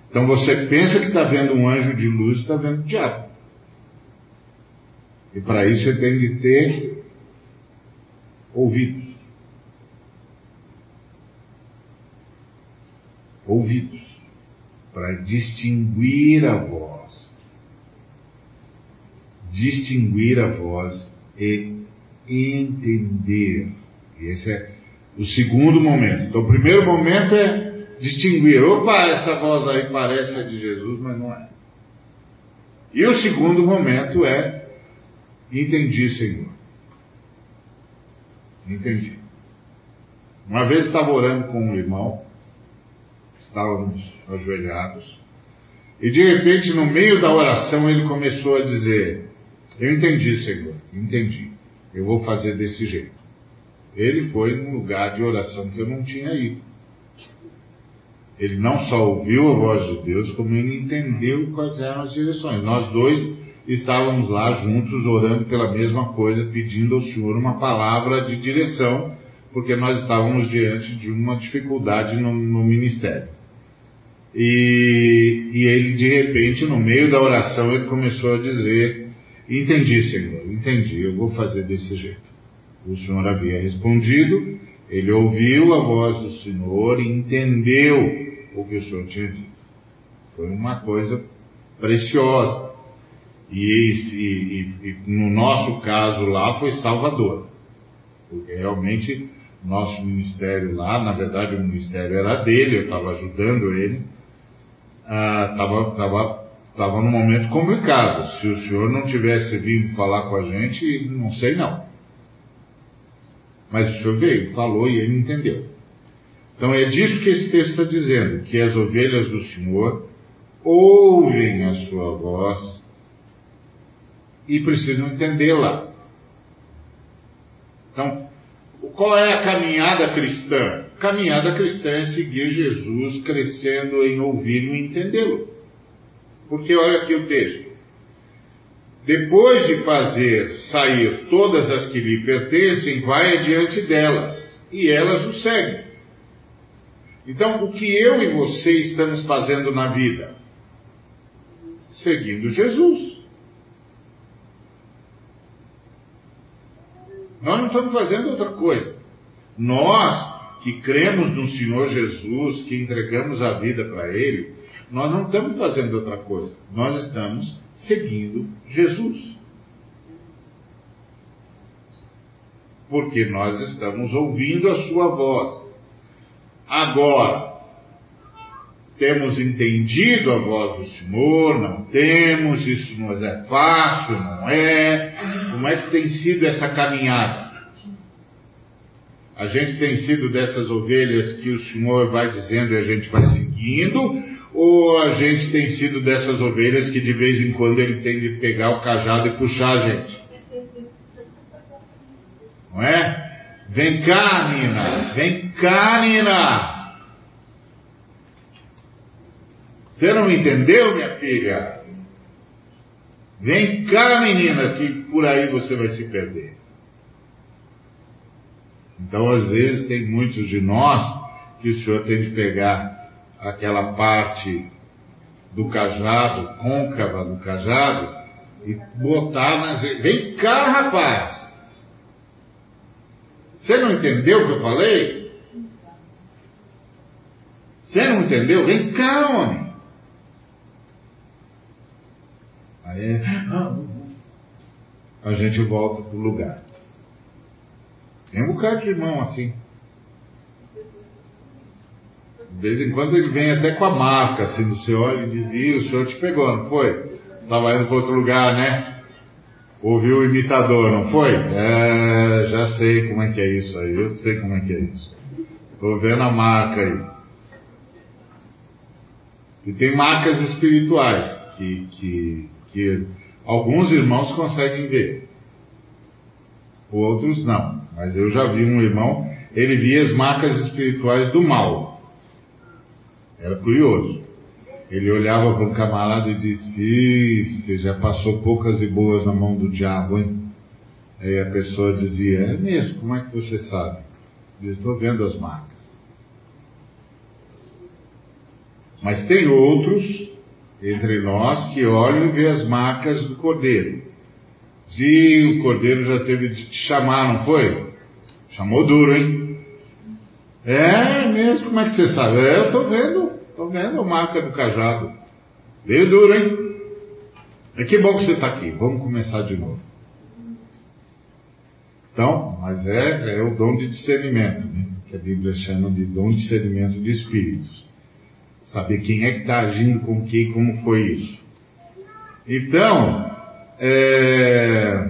Então você pensa que está vendo um anjo de luz está vendo o diabo. E para isso você tem de ter ouvidos. Ouvidos. Para distinguir a voz distinguir a voz e entender. Esse é o segundo momento. Então, o primeiro momento é distinguir. Opa, essa voz aí parece a de Jesus, mas não é. E o segundo momento é entendi, Senhor. Entendi. Uma vez estava orando com um irmão, estávamos ajoelhados, E de repente, no meio da oração, ele começou a dizer: Eu entendi, Senhor, entendi. Eu vou fazer desse jeito. Ele foi num lugar de oração que eu não tinha ido. Ele não só ouviu a voz de Deus, como ele entendeu quais eram as direções. Nós dois estávamos lá juntos orando pela mesma coisa, pedindo ao Senhor uma palavra de direção, porque nós estávamos diante de uma dificuldade no, no ministério. E, e ele, de repente, no meio da oração, ele começou a dizer: Entendi, Senhor, entendi, eu vou fazer desse jeito. O Senhor havia respondido, ele ouviu a voz do Senhor e entendeu o que o Senhor tinha dito. Foi uma coisa preciosa. E, e, e, no nosso caso lá foi salvador. Porque realmente nosso ministério lá, na verdade o ministério era dele, eu estava ajudando ele, estava ah, tava, tava num momento complicado. Se o senhor não tivesse vindo falar com a gente, não sei não. Mas o senhor veio, falou e ele entendeu. Então é disso que esse texto está dizendo, que as ovelhas do Senhor ouvem a sua voz e precisam entendê-la. Então, qual é a caminhada cristã? Caminhada cristã é seguir Jesus crescendo em ouvi-lo e entendê-lo. Porque olha aqui o texto. Depois de fazer sair todas as que lhe pertencem, vai adiante delas, e elas o seguem. Então, o que eu e você estamos fazendo na vida? Seguindo Jesus. Nós não estamos fazendo outra coisa. Nós que cremos no Senhor Jesus, que entregamos a vida para Ele, nós não estamos fazendo outra coisa. Nós estamos seguindo Jesus. Porque nós estamos ouvindo a Sua voz. Agora, temos entendido a voz do Senhor, não temos, isso não é fácil, não é. Como é que tem sido essa caminhada? A gente tem sido dessas ovelhas que o Senhor vai dizendo e a gente vai seguindo, ou a gente tem sido dessas ovelhas que de vez em quando ele tem de pegar o cajado e puxar a gente? Não é? Vem cá, Nina. Vem cá, Nina. Você não entendeu, minha filha? Vem cá, menina, que por aí você vai se perder. Então, às vezes, tem muitos de nós que o Senhor tem de pegar aquela parte do cajado, côncava do cajado, e botar nas. Vem cá, rapaz! Você não entendeu o que eu falei? Você não entendeu? Vem cá, homem. Aí a gente volta para o lugar. Tem um bocado de irmão assim. De vez em quando ele vem até com a marca, assim, seu olho e diz, Ih, o senhor te pegou, não foi? Estava indo para outro lugar, né? Ouviu o imitador, não foi? É, já sei como é que é isso aí, eu sei como é que é isso. Estou vendo a marca aí. E tem marcas espirituais que, que, que alguns irmãos conseguem ver, outros não. Mas eu já vi um irmão, ele via as marcas espirituais do mal. Era curioso. Ele olhava para um camarada e disse: Você já passou poucas e boas na mão do diabo, hein? Aí a pessoa dizia: É mesmo, como é que você sabe? Eu estou vendo as marcas. Mas tem outros entre nós que olham e vê as marcas do cordeiro. Se o cordeiro já teve de te chamar, não foi? Chamou duro, hein? É mesmo, como é que você sabe? É, eu estou vendo Estou vendo a marca do cajado. Veio duro, hein? É que bom que você está aqui. Vamos começar de novo. Então, mas é, é o dom de discernimento, né? que a Bíblia chama de dom de discernimento de espíritos. Saber quem é que está agindo com quem como foi isso. Então, é,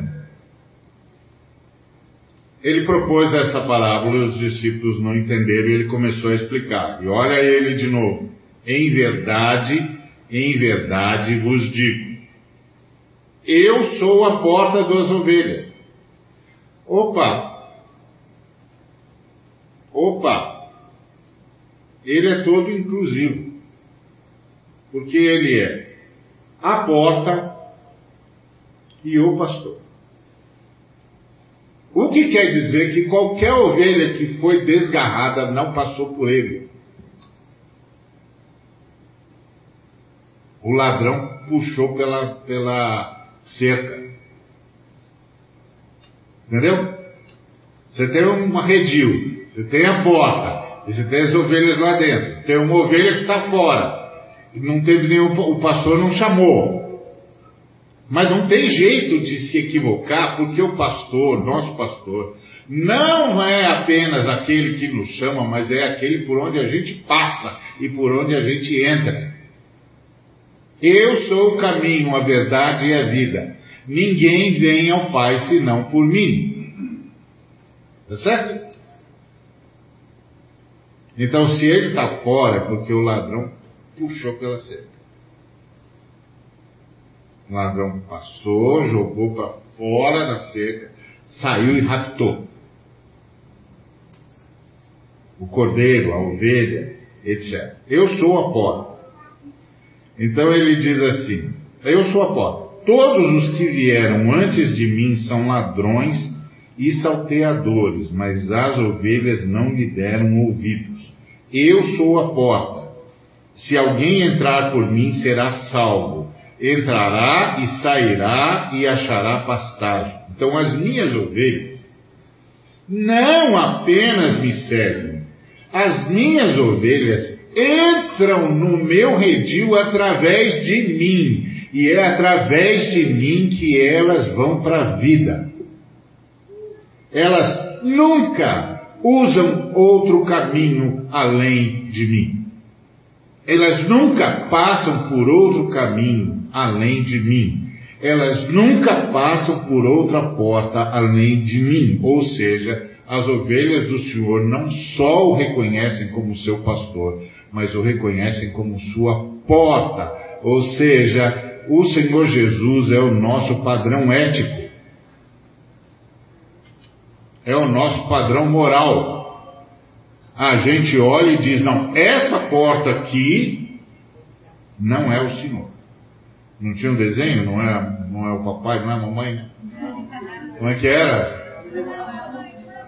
ele propôs essa parábola e os discípulos não entenderam e ele começou a explicar. E olha ele de novo. Em verdade, Em verdade vos digo: Eu sou a porta das ovelhas. Opa! Opa! Ele é todo inclusivo. Porque ele é a porta e o pastor. O que quer dizer que qualquer ovelha que foi desgarrada não passou por ele. O ladrão puxou pela, pela cerca. Entendeu? Você tem uma redil, você tem a porta, e você tem as ovelhas lá dentro. Tem uma ovelha que está fora. Não teve nenhum, o pastor não chamou. Mas não tem jeito de se equivocar, porque o pastor, nosso pastor, não é apenas aquele que nos chama, mas é aquele por onde a gente passa e por onde a gente entra. Eu sou o caminho, a verdade e a vida. Ninguém vem ao Pai senão por mim. Tá certo? Então, se ele está fora, é porque o ladrão puxou pela cerca. O ladrão passou, jogou para fora da cerca, saiu e raptou. O cordeiro, a ovelha, etc. Eu sou a porta. Então ele diz assim: Eu sou a porta. Todos os que vieram antes de mim são ladrões e salteadores, mas as ovelhas não lhe deram ouvidos. Eu sou a porta. Se alguém entrar por mim, será salvo entrará e sairá e achará pastagem. Então as minhas ovelhas não apenas me seguem, as minhas ovelhas entram no meu redil através de mim, e é através de mim que elas vão para a vida. Elas nunca usam outro caminho além de mim. Elas nunca passam por outro caminho além de mim. Elas nunca passam por outra porta além de mim. Ou seja, as ovelhas do Senhor não só o reconhecem como seu pastor, mas o reconhecem como sua porta. Ou seja, o Senhor Jesus é o nosso padrão ético. É o nosso padrão moral. A gente olha e diz: não, essa porta aqui não é o Senhor. Não tinha um desenho? Não é, não é o papai, não é a mamãe? Como é que era?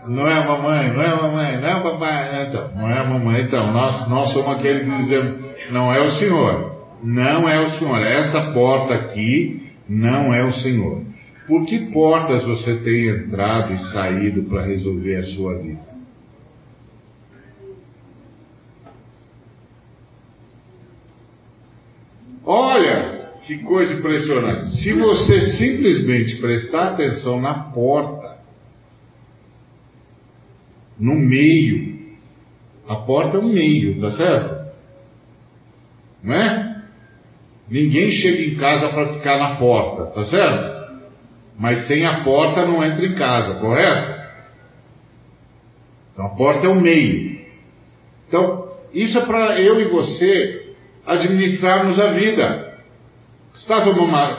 Não é a mamãe, não é a mamãe, não é o papai, né? então, não é a mamãe. Então, nós, nós somos aqueles que dizemos, não é o Senhor. Não é o Senhor. Essa porta aqui não é o Senhor. Por que portas você tem entrado e saído para resolver a sua vida? Olha, que coisa impressionante. Se você simplesmente prestar atenção na porta, no meio, a porta é o meio, tá certo? Não é? Ninguém chega em casa para ficar na porta, tá certo? Mas sem a porta não entra em casa, correto? Então a porta é o meio. Então, isso é para eu e você administrarmos a vida. Está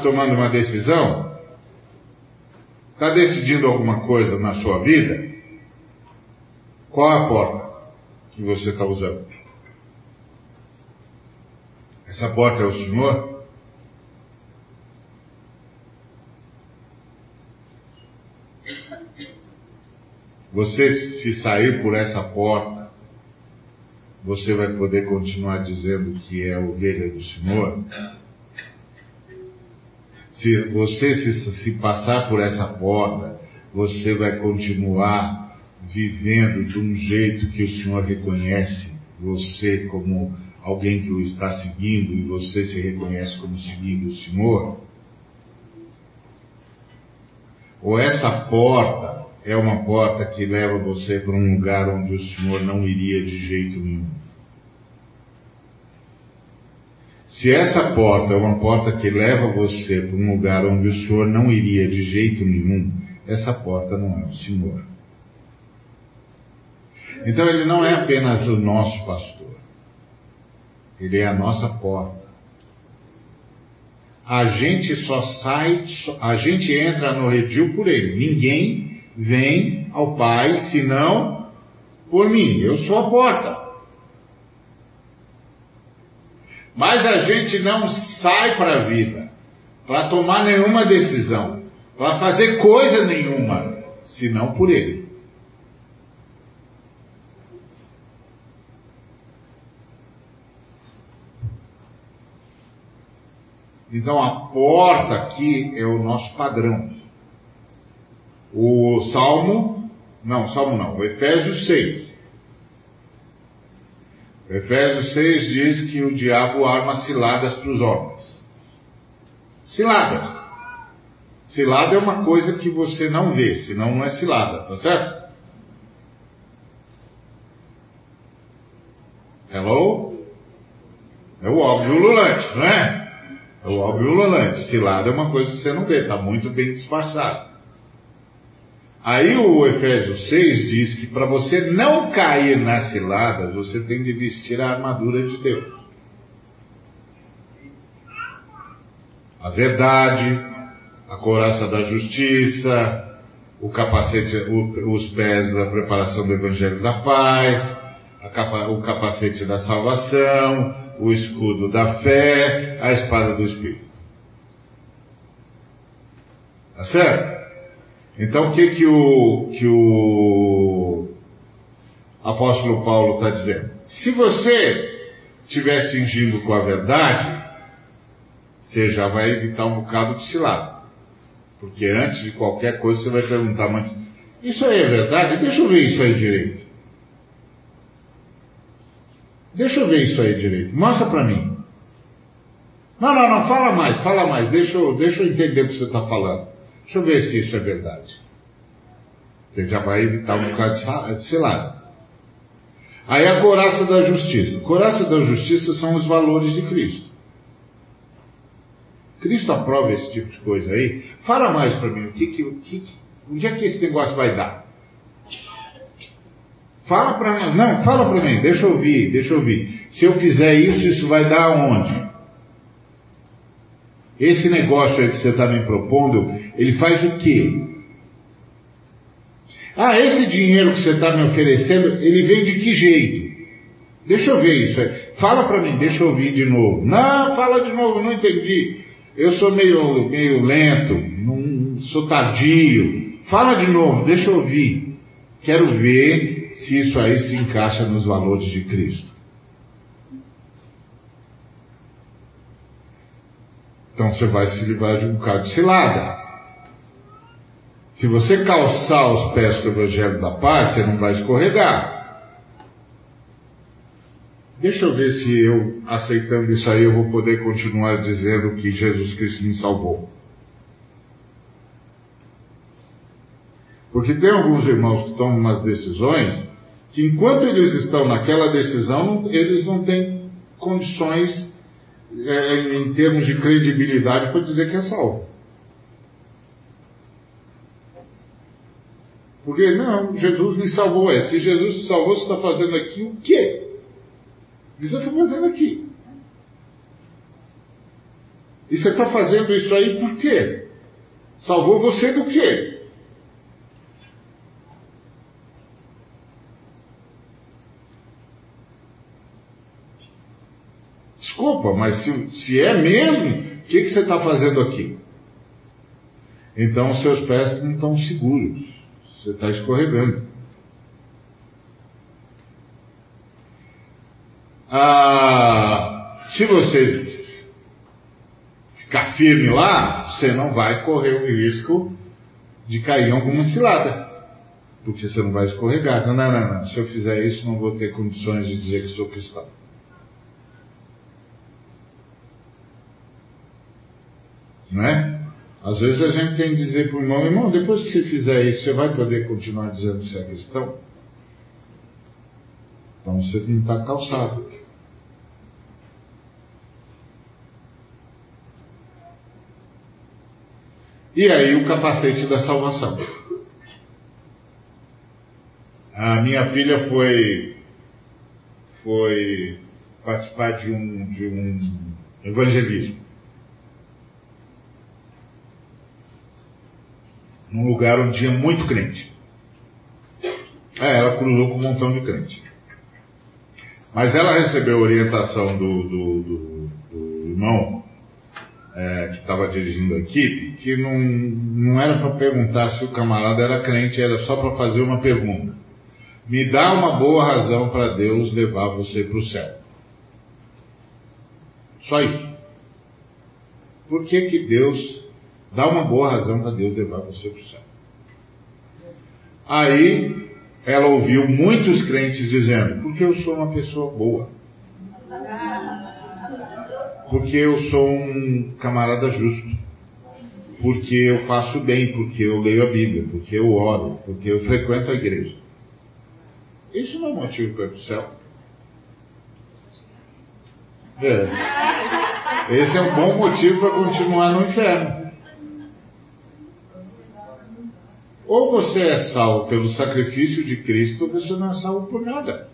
tomando uma decisão? Está decidindo alguma coisa na sua vida? Qual a porta que você está usando? Essa porta é o Senhor? Você, se sair por essa porta, você vai poder continuar dizendo que é ovelha do Senhor? Se você se, se passar por essa porta, você vai continuar vivendo de um jeito que o Senhor reconhece você como alguém que o está seguindo e você se reconhece como seguindo o Senhor? Ou essa porta é uma porta que leva você para um lugar onde o Senhor não iria de jeito nenhum? Se essa porta é uma porta que leva você para um lugar onde o Senhor não iria de jeito nenhum, essa porta não é o Senhor. Então ele não é apenas o nosso pastor, ele é a nossa porta. a gente só sai, a gente entra no redil por ele. Ninguém vem ao Pai senão por mim. Eu sou a porta. Mas a gente não sai para a vida para tomar nenhuma decisão, para fazer coisa nenhuma, senão por ele. Então a porta aqui é o nosso padrão. O Salmo, não, Salmo não, o Efésios 6. O Efésios 6 diz que o diabo arma ciladas para os homens. Ciladas. Cilada é uma coisa que você não vê, senão não é cilada, tá certo? Hello? É o óbvio lulante, não é? É o óbvio ululante. Cilada é uma coisa que você não vê, está muito bem disfarçado. Aí o Efésios 6 diz que para você não cair nas ciladas, você tem de vestir a armadura de Deus. A verdade, a couraça da justiça, o capacete, o, os pés da preparação do Evangelho da paz, capa, o capacete da salvação, o escudo da fé, a espada do Espírito. Tá certo? Então o que, que o, que o apóstolo Paulo está dizendo? Se você estiver cingindo com a verdade, você já vai evitar um bocado de cilada. Porque antes de qualquer coisa você vai perguntar, mas isso aí é verdade? Deixa eu ver isso aí direito. Deixa eu ver isso aí direito. Mostra para mim. Não, não, não, fala mais, fala mais. Deixa eu, deixa eu entender o que você está falando. Deixa eu ver se isso é verdade. Você já vai evitar um bocado de cilada. Aí a coraça da justiça. Coraça da justiça são os valores de Cristo. Cristo aprova esse tipo de coisa aí. Fala mais para mim, o que, que, o que, onde é que esse negócio vai dar? Fala para mim, não, fala para mim, deixa eu ouvir, deixa eu ouvir. Se eu fizer isso, isso vai dar aonde? Esse negócio aí que você está me propondo, ele faz o quê? Ah, esse dinheiro que você está me oferecendo, ele vem de que jeito? Deixa eu ver isso aí. Fala para mim, deixa eu ouvir de novo. Não, fala de novo, não entendi. Eu sou meio, meio lento, não, sou tardio. Fala de novo, deixa eu ouvir. Quero ver se isso aí se encaixa nos valores de Cristo. Então você vai se livrar de um bocado de cilada. Se você calçar os pés com o Evangelho da Paz, você não vai escorregar. Deixa eu ver se eu, aceitando isso aí, eu vou poder continuar dizendo que Jesus Cristo me salvou. Porque tem alguns irmãos que tomam umas decisões que, enquanto eles estão naquela decisão, eles não têm condições, é, em termos de credibilidade, para dizer que é salvo. Porque, não, Jesus me salvou. É, se Jesus te salvou, você está fazendo aqui o quê? O que você está fazendo aqui? E você está fazendo isso aí por quê? Salvou você do quê? Desculpa, mas se, se é mesmo, o que, que você está fazendo aqui? Então seus pés não estão seguros. Você está escorregando. Ah, se você ficar firme lá, você não vai correr o risco de cair em algumas ciladas. Porque você não vai escorregar. Não, não, não, não. Se eu fizer isso, não vou ter condições de dizer que sou cristão. Né? Às vezes a gente tem que dizer para o irmão, irmão, depois que você fizer isso, você vai poder continuar dizendo que você é cristão? Então você tem que estar calçado. E aí o capacete da salvação. A minha filha foi foi participar de um, de um evangelismo. Num lugar onde tinha muito crente. É, ela cruzou com um montão de crente. Mas ela recebeu orientação do, do, do, do irmão é, que estava dirigindo a equipe, que não, não era para perguntar se o camarada era crente, era só para fazer uma pergunta. Me dá uma boa razão para Deus levar você para o céu. Só isso. Por que, que Deus dá uma boa razão para Deus levar você para o céu? Aí ela ouviu muitos crentes dizendo: porque eu sou uma pessoa boa. Porque eu sou um camarada justo. Porque eu faço bem, porque eu leio a Bíblia, porque eu oro, porque eu frequento a igreja. Isso não é motivo para ir para o céu. É. Esse é um bom motivo para continuar no inferno. Ou você é salvo pelo sacrifício de Cristo, ou você não é salvo por nada.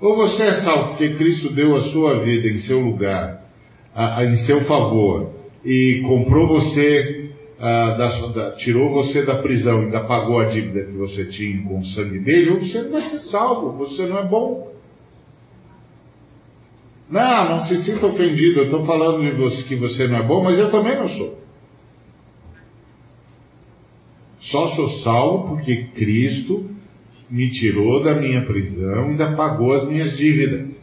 Ou você é salvo porque Cristo deu a sua vida em seu lugar, a, a, em seu favor, e comprou você, a, da, da, tirou você da prisão, ainda pagou a dívida que você tinha com o sangue dele, ou você não vai ser salvo, você não é bom. Não, não se sinta ofendido, eu estou falando de você que você não é bom, mas eu também não sou. Só sou salvo porque Cristo me tirou da minha prisão e pagou as minhas dívidas.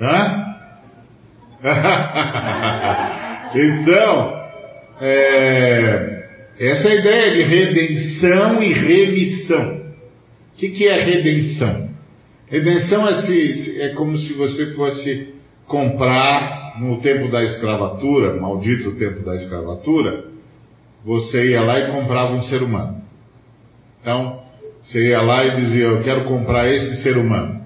Hã? [laughs] então, é, essa é a ideia de redenção e remissão. O que, que é redenção? Redenção é, se, é como se você fosse comprar no tempo da escravatura, maldito tempo da escravatura, você ia lá e comprava um ser humano. Então, você ia lá e dizia, eu quero comprar esse ser humano.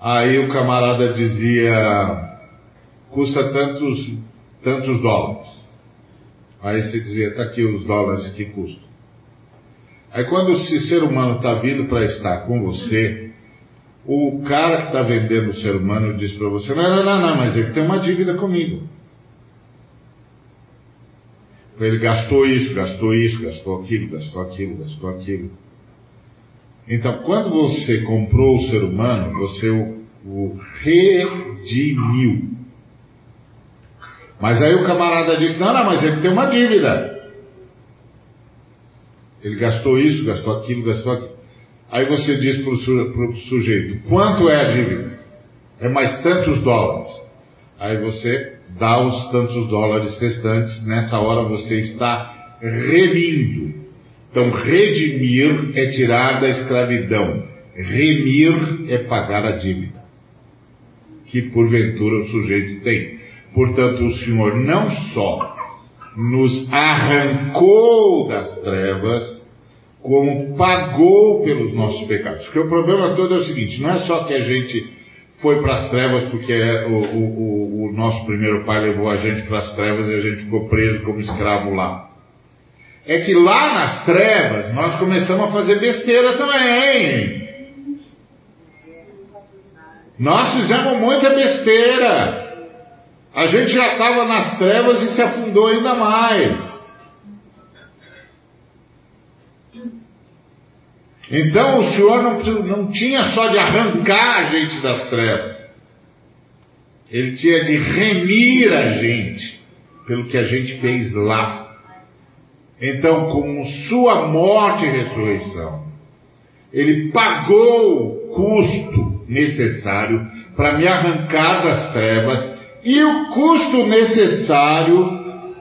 Aí o camarada dizia, custa tantos, tantos dólares. Aí você dizia, está aqui os dólares que custam. Aí quando esse ser humano está vindo para estar com você, o cara que está vendendo o ser humano diz para você: não, não, não, não, mas ele tem uma dívida comigo. Ele gastou isso, gastou isso, gastou aquilo, gastou aquilo, gastou aquilo. Então, quando você comprou o ser humano, você o, o redimiu. Mas aí o camarada disse: não, não, mas ele tem uma dívida. Ele gastou isso, gastou aquilo, gastou aquilo. Aí você diz para o sujeito: quanto é a dívida? É mais tantos dólares. Aí você dá os tantos dólares restantes, nessa hora você está remindo. Então, redimir é tirar da escravidão, remir é pagar a dívida, que porventura o sujeito tem. Portanto, o Senhor não só nos arrancou das trevas, como pagou pelos nossos pecados. Porque o problema todo é o seguinte: não é só que a gente foi para as trevas porque o, o, o, nosso primeiro pai levou a gente para as trevas e a gente ficou preso como escravo lá. É que lá nas trevas nós começamos a fazer besteira também. Nós fizemos muita besteira. A gente já estava nas trevas e se afundou ainda mais. Então o Senhor não, não tinha só de arrancar a gente das trevas, ele tinha de remir a gente pelo que a gente fez lá. Então, com sua morte e ressurreição, ele pagou o custo necessário para me arrancar das trevas e o custo necessário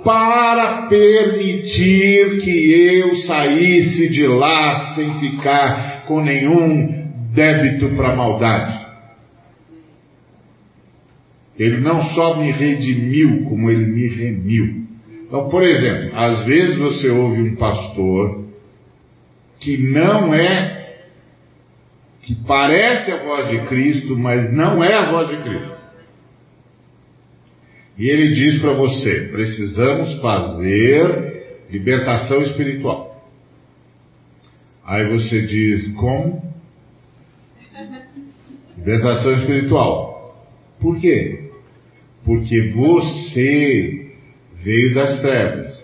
para permitir que eu saísse de lá sem ficar com nenhum débito para maldade. Ele não só me redimiu, como ele me remiu. Então, por exemplo, às vezes você ouve um pastor que não é, que parece a voz de Cristo, mas não é a voz de Cristo. E ele diz para você: precisamos fazer libertação espiritual. Aí você diz: como? [laughs] Libertação espiritual. Por quê? Porque você veio das trevas.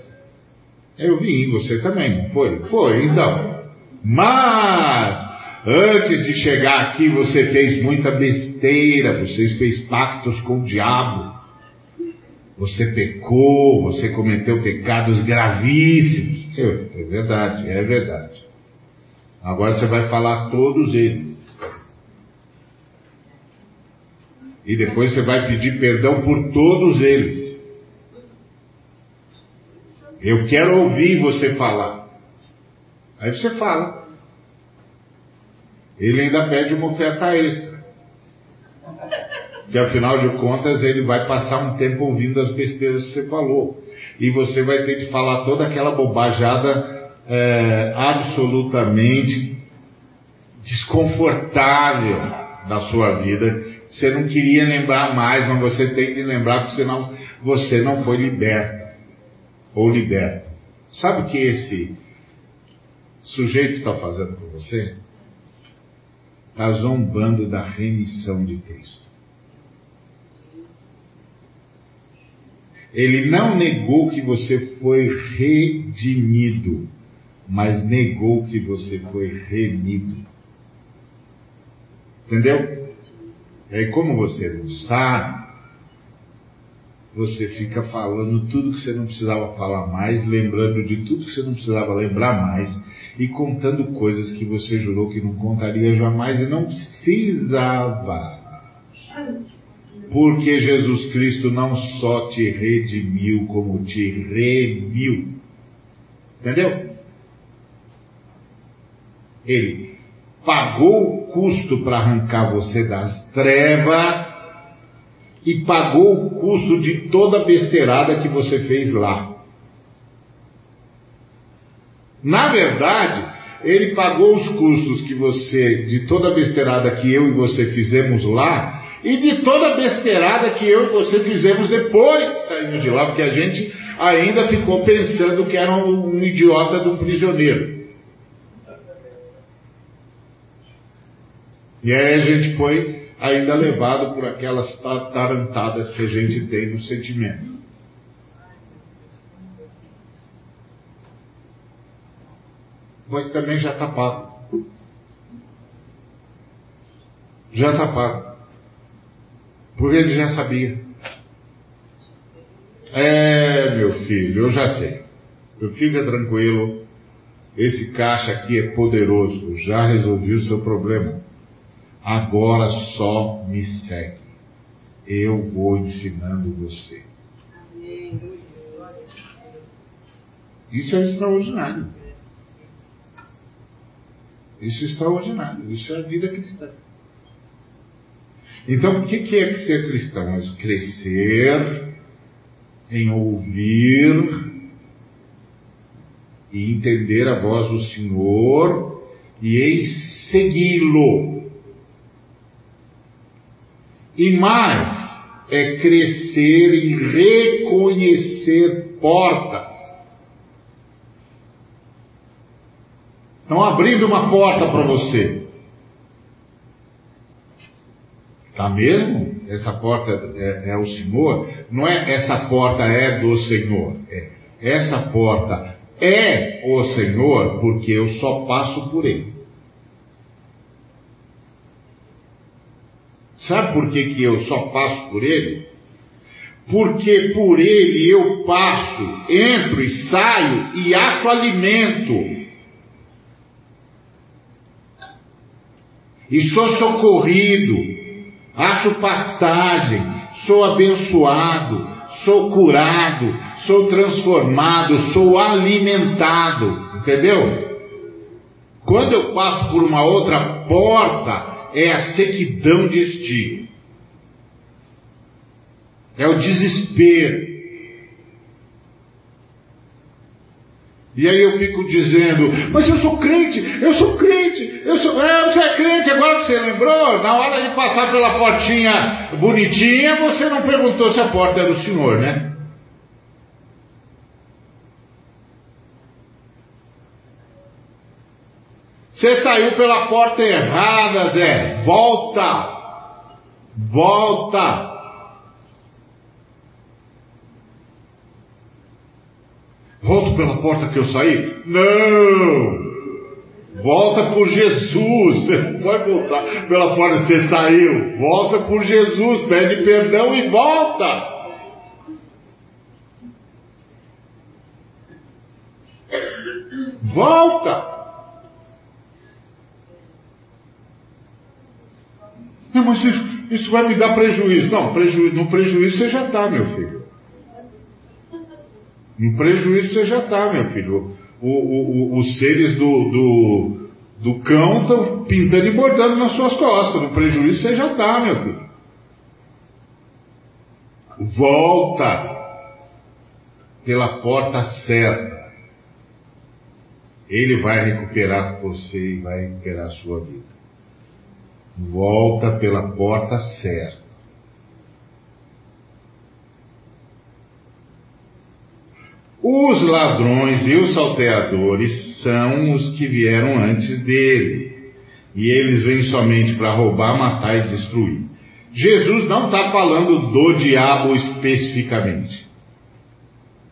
Eu vim, você também, foi? Foi, então. Mas, antes de chegar aqui, você fez muita besteira, você fez pactos com o diabo. Você pecou, você cometeu pecados gravíssimos. É verdade, é verdade. Agora você vai falar todos eles. E depois você vai pedir perdão por todos eles. Eu quero ouvir você falar. Aí você fala. Ele ainda pede uma oferta extra. Que afinal de contas ele vai passar um tempo ouvindo as besteiras que você falou. E você vai ter que falar toda aquela bobajada é, absolutamente desconfortável da sua vida você não queria lembrar mais, mas você tem que lembrar porque senão você não foi liberta ou liberto. Sabe o que esse sujeito está fazendo com você? Está zombando da remissão de Cristo. Ele não negou que você foi redimido, mas negou que você foi remido. Entendeu? E aí, como você não sabe, você fica falando tudo que você não precisava falar mais, lembrando de tudo que você não precisava lembrar mais, e contando coisas que você jurou que não contaria jamais e não precisava. Porque Jesus Cristo não só te redimiu, como te remiu. Entendeu? Ele pagou o custo para arrancar você das trevas e pagou o custo de toda a besteirada que você fez lá. Na verdade, ele pagou os custos que você, de toda a besteirada que eu e você fizemos lá, e de toda besteirada que eu e você fizemos depois que saímos de lá, porque a gente ainda ficou pensando que era um, um idiota de um prisioneiro. E aí a gente foi ainda levado por aquelas tarantadas que a gente tem no sentimento. Mas também já está pago. Já está pago. Porque ele já sabia. É, meu filho, eu já sei. Fica tranquilo. Esse caixa aqui é poderoso. Já resolvi o seu problema. Agora só me segue. Eu vou ensinando você. Isso é extraordinário. Isso é extraordinário. Isso é a vida cristã. Então, o que é ser cristão? É crescer em ouvir e entender a voz do Senhor e em segui-lo. E mais, é crescer e reconhecer portas. Estão abrindo uma porta para você. Tá mesmo? Essa porta é, é, o Senhor? Não é essa porta é do Senhor. É, essa porta é o Senhor porque eu só passo por ele. Sabe por que, que eu só passo por ele? Porque por ele eu passo, entro e saio e acho alimento. E sou socorrido, acho pastagem, sou abençoado, sou curado, sou transformado, sou alimentado. Entendeu? Quando eu passo por uma outra porta, é a sequidão de estio. É o desespero. E aí eu fico dizendo, mas eu sou crente, eu sou crente, eu sou. É, você é crente, agora que você lembrou, na hora de passar pela portinha bonitinha, você não perguntou se a porta era o senhor, né? Você saiu pela porta errada, Zé. Volta. Volta. Volto pela porta que eu saí? Não! Volta por Jesus. Você não pode voltar pela porta que você saiu. Volta por Jesus. Pede perdão e volta. Volta. Não, mas isso, isso vai me dar prejuízo. Não, prejuízo, no prejuízo você já está, meu filho. No prejuízo você já está, meu filho. O, o, o, os seres do, do, do cão estão pintando e bordando nas suas costas. No prejuízo você já está, meu filho. Volta pela porta certa. Ele vai recuperar você e vai recuperar a sua vida volta pela porta certa. Os ladrões e os salteadores são os que vieram antes dele, e eles vêm somente para roubar, matar e destruir. Jesus não está falando do diabo especificamente.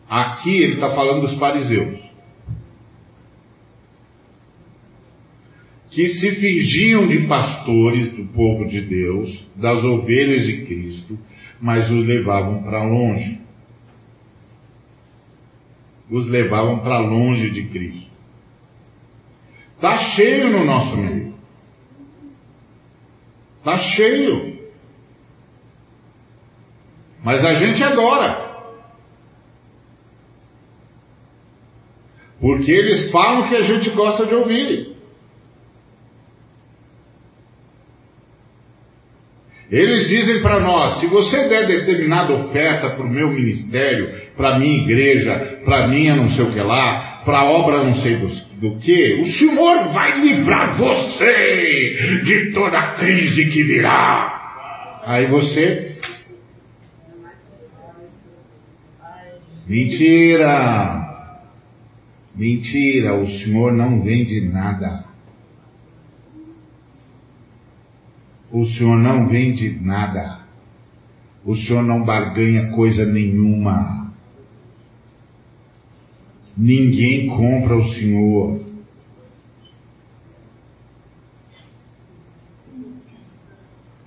Aqui ele está falando dos fariseus. que se fingiam de pastores do povo de Deus, das ovelhas de Cristo, mas os levavam para longe. Os levavam para longe de Cristo. Está cheio no nosso meio. Está cheio. Mas a gente adora. Porque eles falam que a gente gosta de ouvir. Eles dizem para nós: se você der determinada oferta para o meu ministério, para minha igreja, para minha não sei o que lá, para obra não sei do, do que, o Senhor vai livrar você de toda a crise que virá. Aí você. Mentira! Mentira, o Senhor não vende nada. O Senhor não vende nada. O Senhor não barganha coisa nenhuma. Ninguém compra o Senhor.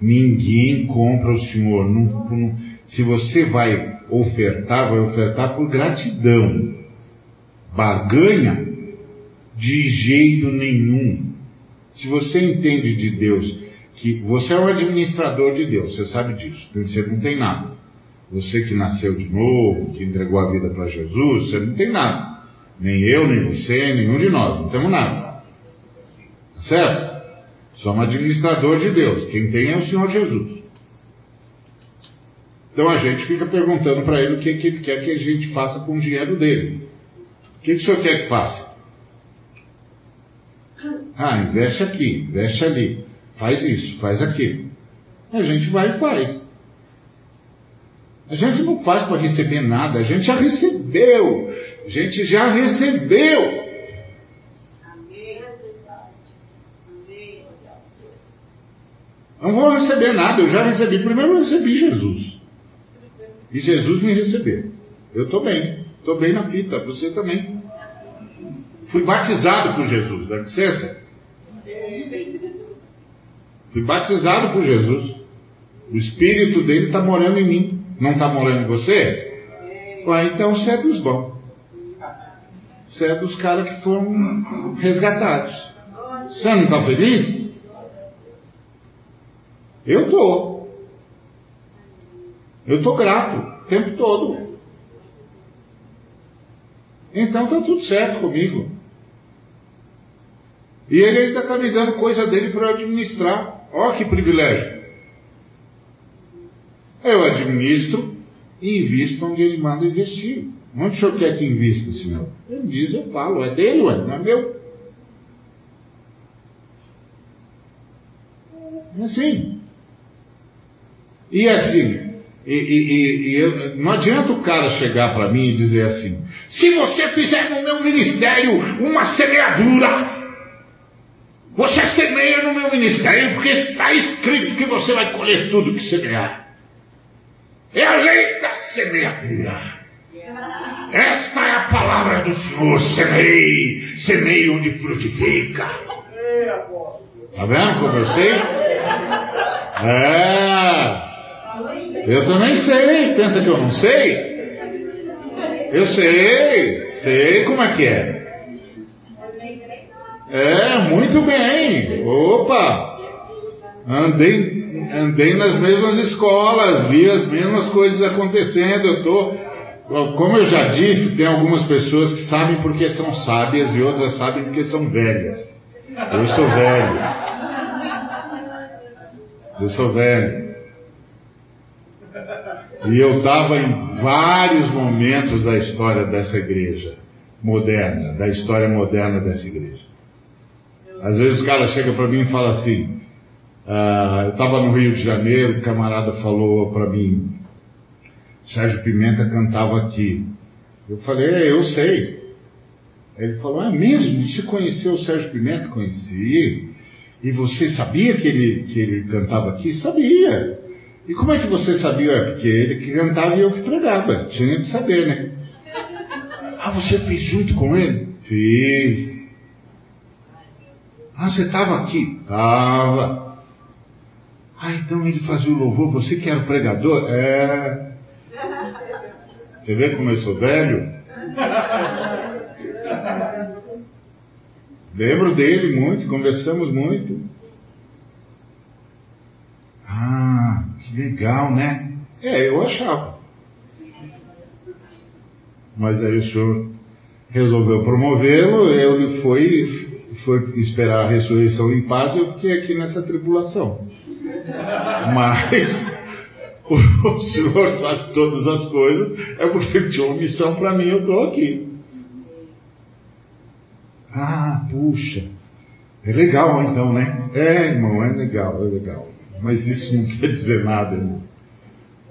Ninguém compra o Senhor. Não, não, se você vai ofertar, vai ofertar por gratidão. Barganha? De jeito nenhum. Se você entende de Deus que você é o administrador de Deus, você sabe disso, você não tem nada. Você que nasceu de novo, que entregou a vida para Jesus, você não tem nada. Nem eu, nem você, nenhum de nós, não temos nada. Tá certo? Somos administrador de Deus. Quem tem é o Senhor Jesus. Então a gente fica perguntando para ele o que, que, ele quer que a gente faça com o dinheiro dele. O que, que o senhor quer que faça? Ah, investe aqui, investe ali. Faz isso, faz aquilo. A gente vai e faz. A gente não faz para receber nada, a gente já recebeu. A gente já recebeu. Não vou receber nada, eu já recebi. Primeiro eu recebi Jesus. E Jesus me recebeu. Eu estou bem, estou bem na fita, você também. Fui batizado por Jesus, dá licença? Fui batizado por Jesus. O Espírito dele está morando em mim. Não está morando em você? Ué, então você é dos bons. Você é dos caras que foram resgatados. Você não está feliz? Eu estou. Eu estou grato o tempo todo. Então está tudo certo comigo. E ele ainda está me dando coisa dele para eu administrar. Olha que privilégio. Eu administro e invisto onde ele manda investir. Onde o senhor quer que invista, senhor? Ele diz, eu falo, é dele, ué, não é meu. É assim. E assim, e, e, e eu, não adianta o cara chegar para mim e dizer assim: se você fizer no meu ministério uma semeadura, você semeia no meu ministério porque está escrito que você vai colher tudo que semear. É a lei da semeadura. Esta é a palavra do Senhor, semei, semei onde frutifica. Tá vendo como eu sei? É. Eu também sei. Pensa que eu não sei? Eu sei. Sei como é que é. É, muito bem. Opa! Andei, andei nas mesmas escolas, vi as mesmas coisas acontecendo. Eu tô, como eu já disse, tem algumas pessoas que sabem porque são sábias e outras sabem porque são velhas. Eu sou velho. Eu sou velho. E eu estava em vários momentos da história dessa igreja moderna, da história moderna dessa igreja. Às vezes o cara chega para mim e fala assim: ah, eu estava no Rio de Janeiro, o camarada falou para mim, Sérgio Pimenta cantava aqui. Eu falei, é, eu sei. Ele falou, é mesmo? Você conheceu o Sérgio Pimenta? Conheci. E você sabia que ele, que ele cantava aqui? Sabia. E como é que você sabia? É porque ele que cantava e eu que pregava. Tinha que saber, né? Ah, você fez junto com ele? Fiz. Ah, você estava aqui? Estava. Ah, então ele fazia o louvor, você que era o pregador? É. Você vê como eu sou velho? Lembro dele muito, conversamos muito. Ah, que legal, né? É, eu achava. Mas aí o senhor resolveu promovê-lo, ele foi, foi esperar a ressurreição em paz e eu fiquei aqui nessa tribulação. Mas [laughs] o senhor sabe todas as coisas, é porque ele tinha uma missão para mim, eu estou aqui. Ah, puxa. É legal então, né? É, irmão, é legal, é legal. Mas isso não [laughs] quer dizer nada, irmão.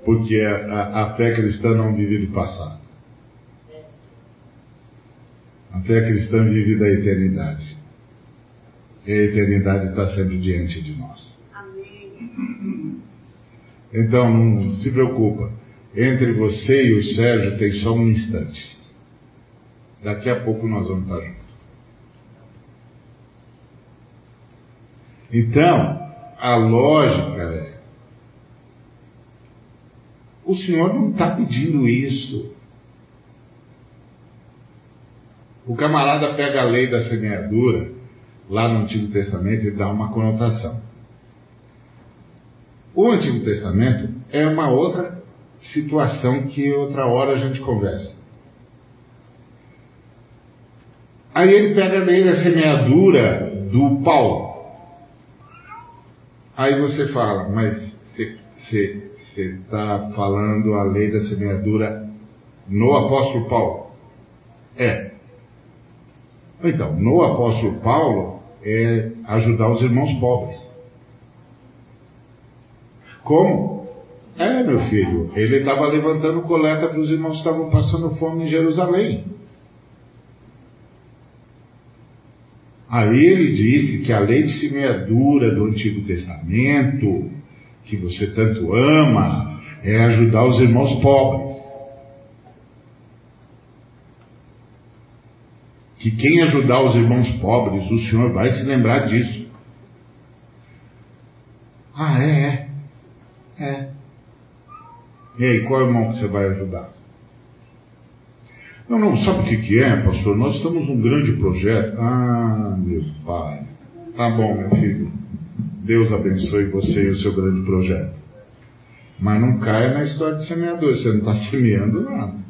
Porque a, a fé cristã não vive do passado. A fé cristã vive da eternidade. E a eternidade está sempre diante de nós. Amém. Então, não se preocupa. Entre você e o Sérgio tem só um instante. Daqui a pouco nós vamos estar juntos. Então, a lógica é: o Senhor não está pedindo isso. O camarada pega a lei da semeadura, lá no Antigo Testamento, e dá uma conotação. O Antigo Testamento é uma outra situação que outra hora a gente conversa. Aí ele pega a lei da semeadura do Paulo. Aí você fala, mas você está falando a lei da semeadura no apóstolo Paulo? É. Então, no apóstolo Paulo é ajudar os irmãos pobres. Como? É, meu filho, ele estava levantando coleta para os irmãos que estavam passando fome em Jerusalém. Aí ele disse que a lei de semeadura do Antigo Testamento, que você tanto ama, é ajudar os irmãos pobres. Que quem ajudar os irmãos pobres, o Senhor vai se lembrar disso. Ah, é, é. É. E aí, qual irmão que você vai ajudar? Não, não, sabe o que, que é, pastor? Nós estamos num grande projeto. Ah, meu pai. Tá bom, meu filho. Deus abençoe você e o seu grande projeto. Mas não caia na história de semeador, você não está [laughs] semeando nada.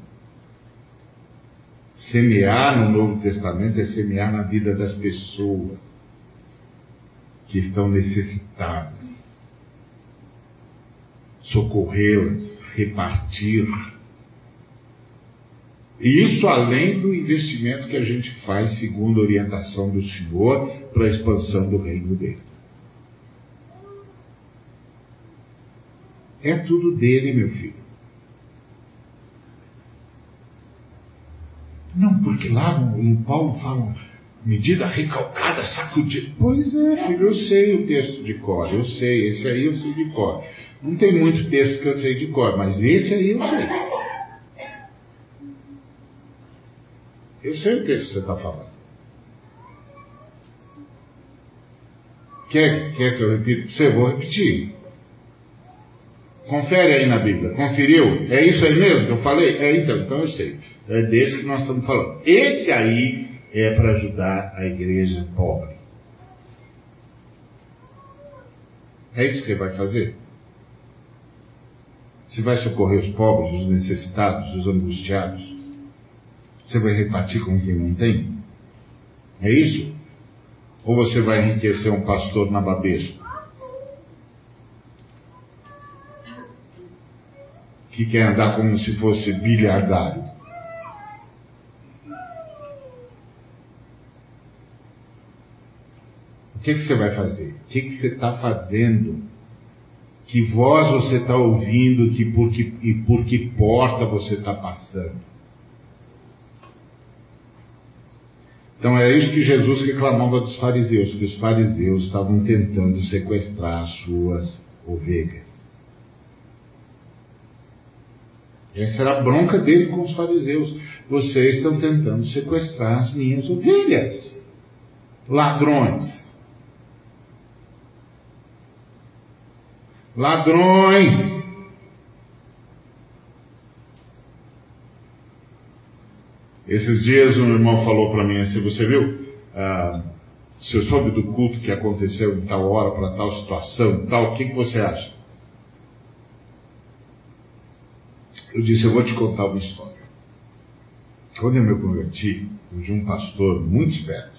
Semear no Novo Testamento é semear na vida das pessoas que estão necessitadas, socorrê-las, repartir e isso além do investimento que a gente faz segundo a orientação do Senhor para a expansão do reino dele. É tudo dele, meu filho. Não, porque lá no, Paulo fala medida recalcada, sacudida. Pois é, filho, eu sei o texto de cor, eu sei, esse aí eu sei de cor. Não tem muito texto que eu sei de cor, mas esse aí eu sei. Eu sei o que você está falando. Quer, quer que eu repita você? Vou repetir. Confere aí na Bíblia. Conferiu? É isso aí mesmo que eu falei? É então, então eu sei. É desse que nós estamos falando. Esse aí é para ajudar a igreja pobre. É isso que ele vai fazer? Você vai socorrer os pobres, os necessitados, os angustiados? Você vai repartir com quem não tem? É isso? Ou você vai enriquecer um pastor na babesca? Que quer andar como se fosse bilhardário? O que, que você vai fazer? O que, que você está fazendo? Que voz você está ouvindo que por que, e por que porta você está passando? Então é isso que Jesus reclamava dos fariseus, que os fariseus estavam tentando sequestrar as suas ovelhas. Essa era a bronca dele com os fariseus. Vocês estão tentando sequestrar as minhas ovelhas. Ladrões. Ladrões. Esses dias um irmão falou para mim assim, você viu? Ah, você soube do culto que aconteceu em tal hora para tal situação, tal, o que, que você acha? Eu disse, eu vou te contar uma história. Quando eu me converti, eu de um pastor muito esperto.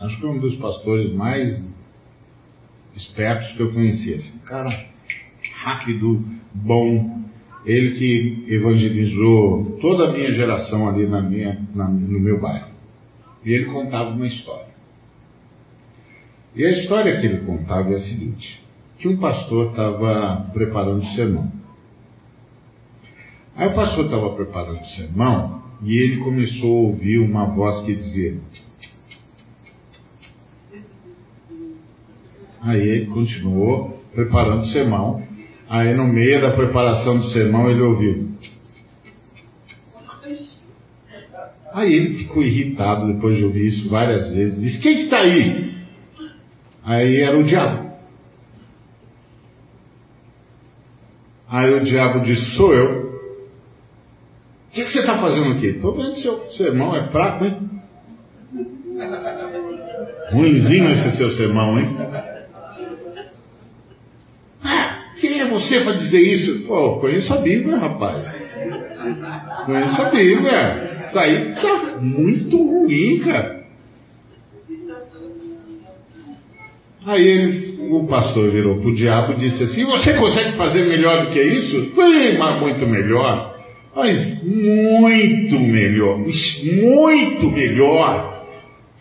Acho que um dos pastores mais espertos que eu conhecia. Assim, um cara rápido, bom, ele que evangelizou toda a minha geração ali na minha, na, no meu bairro. E ele contava uma história. E a história que ele contava é a seguinte: que um pastor estava preparando o sermão. Aí o pastor estava preparando o sermão e ele começou a ouvir uma voz que dizia. Aí ele continuou preparando o sermão Aí no meio da preparação do sermão ele ouviu. Aí ele ficou irritado depois de ouvir isso várias vezes. Disse: Quem que está aí? Aí era o diabo. Aí o diabo disse: Sou eu. O que, que você está fazendo aqui? Estou vendo seu sermão é fraco, hein? Ruinzinho esse seu sermão, hein? Quem é você para dizer isso? Pô, conheço a Bíblia, rapaz. Conheço a Bíblia. Isso aí tá muito ruim, cara. Aí ele, o pastor virou pro diabo e disse assim: Você consegue fazer melhor do que isso? Bem, mas muito melhor. Mas muito melhor. Muito melhor.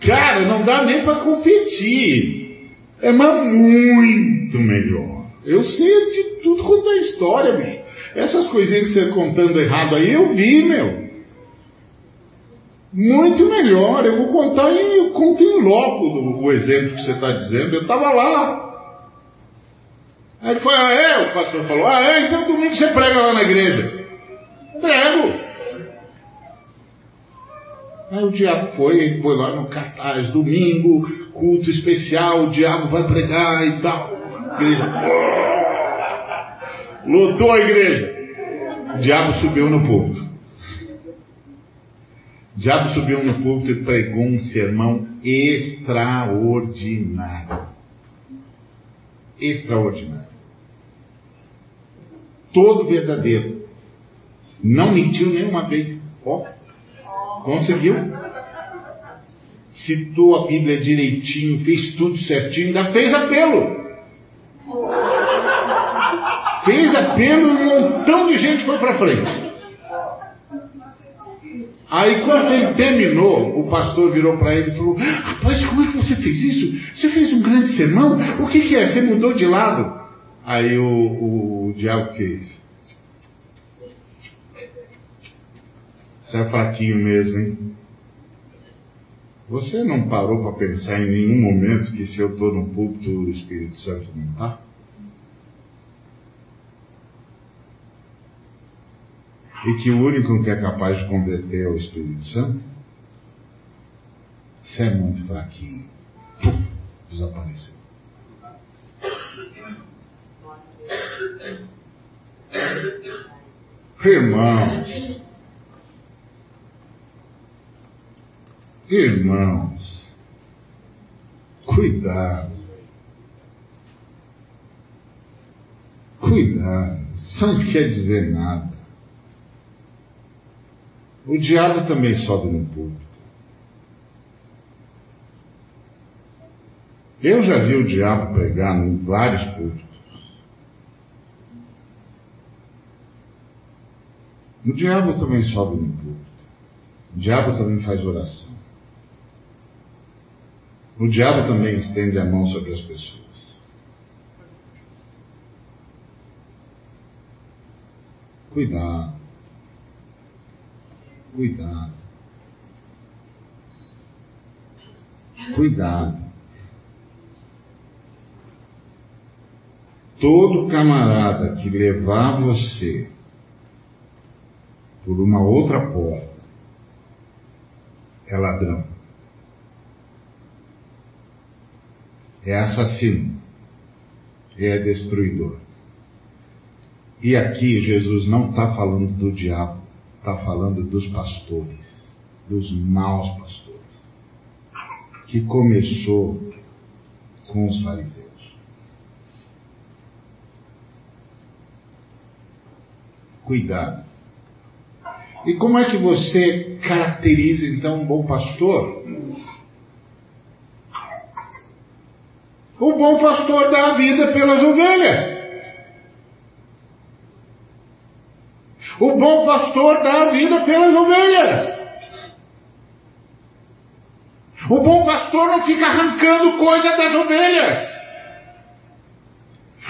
Cara, não dá nem para competir. É mas muito melhor. Eu sei de tudo quanto é história, bicho. Essas coisinhas que você contando errado aí, eu vi, meu. Muito melhor. Eu vou contar e eu conto em loco o exemplo que você está dizendo. Eu estava lá. Aí ele foi, ah é? O pastor falou, ah é? Então domingo você prega lá na igreja. Prego. Aí o diabo foi, foi lá no cartaz, domingo, culto especial, o diabo vai pregar e tal igreja. Lotou a igreja. O diabo subiu no púlpito. O diabo subiu no púlpito e pregou um sermão extraordinário. Extraordinário. Todo verdadeiro. Não mentiu nenhuma vez. Ó, conseguiu. Citou a Bíblia direitinho, fez tudo certinho, ainda fez apelo. Fez apelo e um montão de gente foi para frente. Aí quando ele terminou, o pastor virou para ele e falou: Rapaz, como é que você fez isso? Você fez um grande sermão? O que, que é? Você mudou de lado? Aí o, o, o diabo fez. Você é fraquinho mesmo, hein? Você não parou para pensar em nenhum momento que se eu estou no púlpito o Espírito Santo não está? E que o único que é capaz de converter é o Espírito Santo? Você é muito fraquinho. Desapareceu. Irmãos, irmãos, cuidado, cuidado, isso não quer dizer nada. O diabo também sobe no púlpito. Eu já vi o diabo pregar em vários púlpitos. O diabo também sobe no púlpito. O diabo também faz oração. O diabo também estende a mão sobre as pessoas. Cuidado. Cuidado. Cuidado. Todo camarada que levar você por uma outra porta é ladrão. É assassino. É destruidor. E aqui Jesus não está falando do diabo, está falando dos pastores, dos maus pastores, que começou com os fariseus. Cuidado. E como é que você caracteriza então um bom pastor? O bom pastor dá a vida pelas ovelhas. O bom pastor dá a vida pelas ovelhas. O bom pastor não fica arrancando coisa das ovelhas.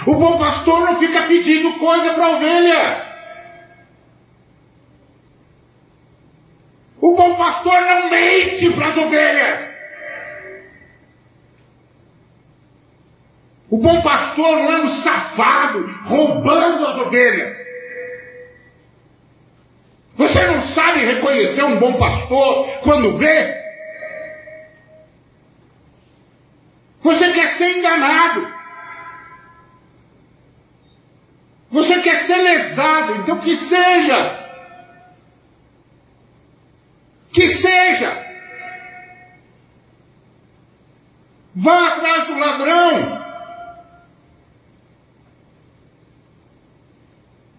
O bom pastor não fica pedindo coisa para a ovelha. O bom pastor não mente para as ovelhas. O bom pastor não é um safado roubando as ovelhas. Você não sabe reconhecer um bom pastor quando vê? Você quer ser enganado. Você quer ser lesado, então que seja. Que seja. Vá atrás do ladrão.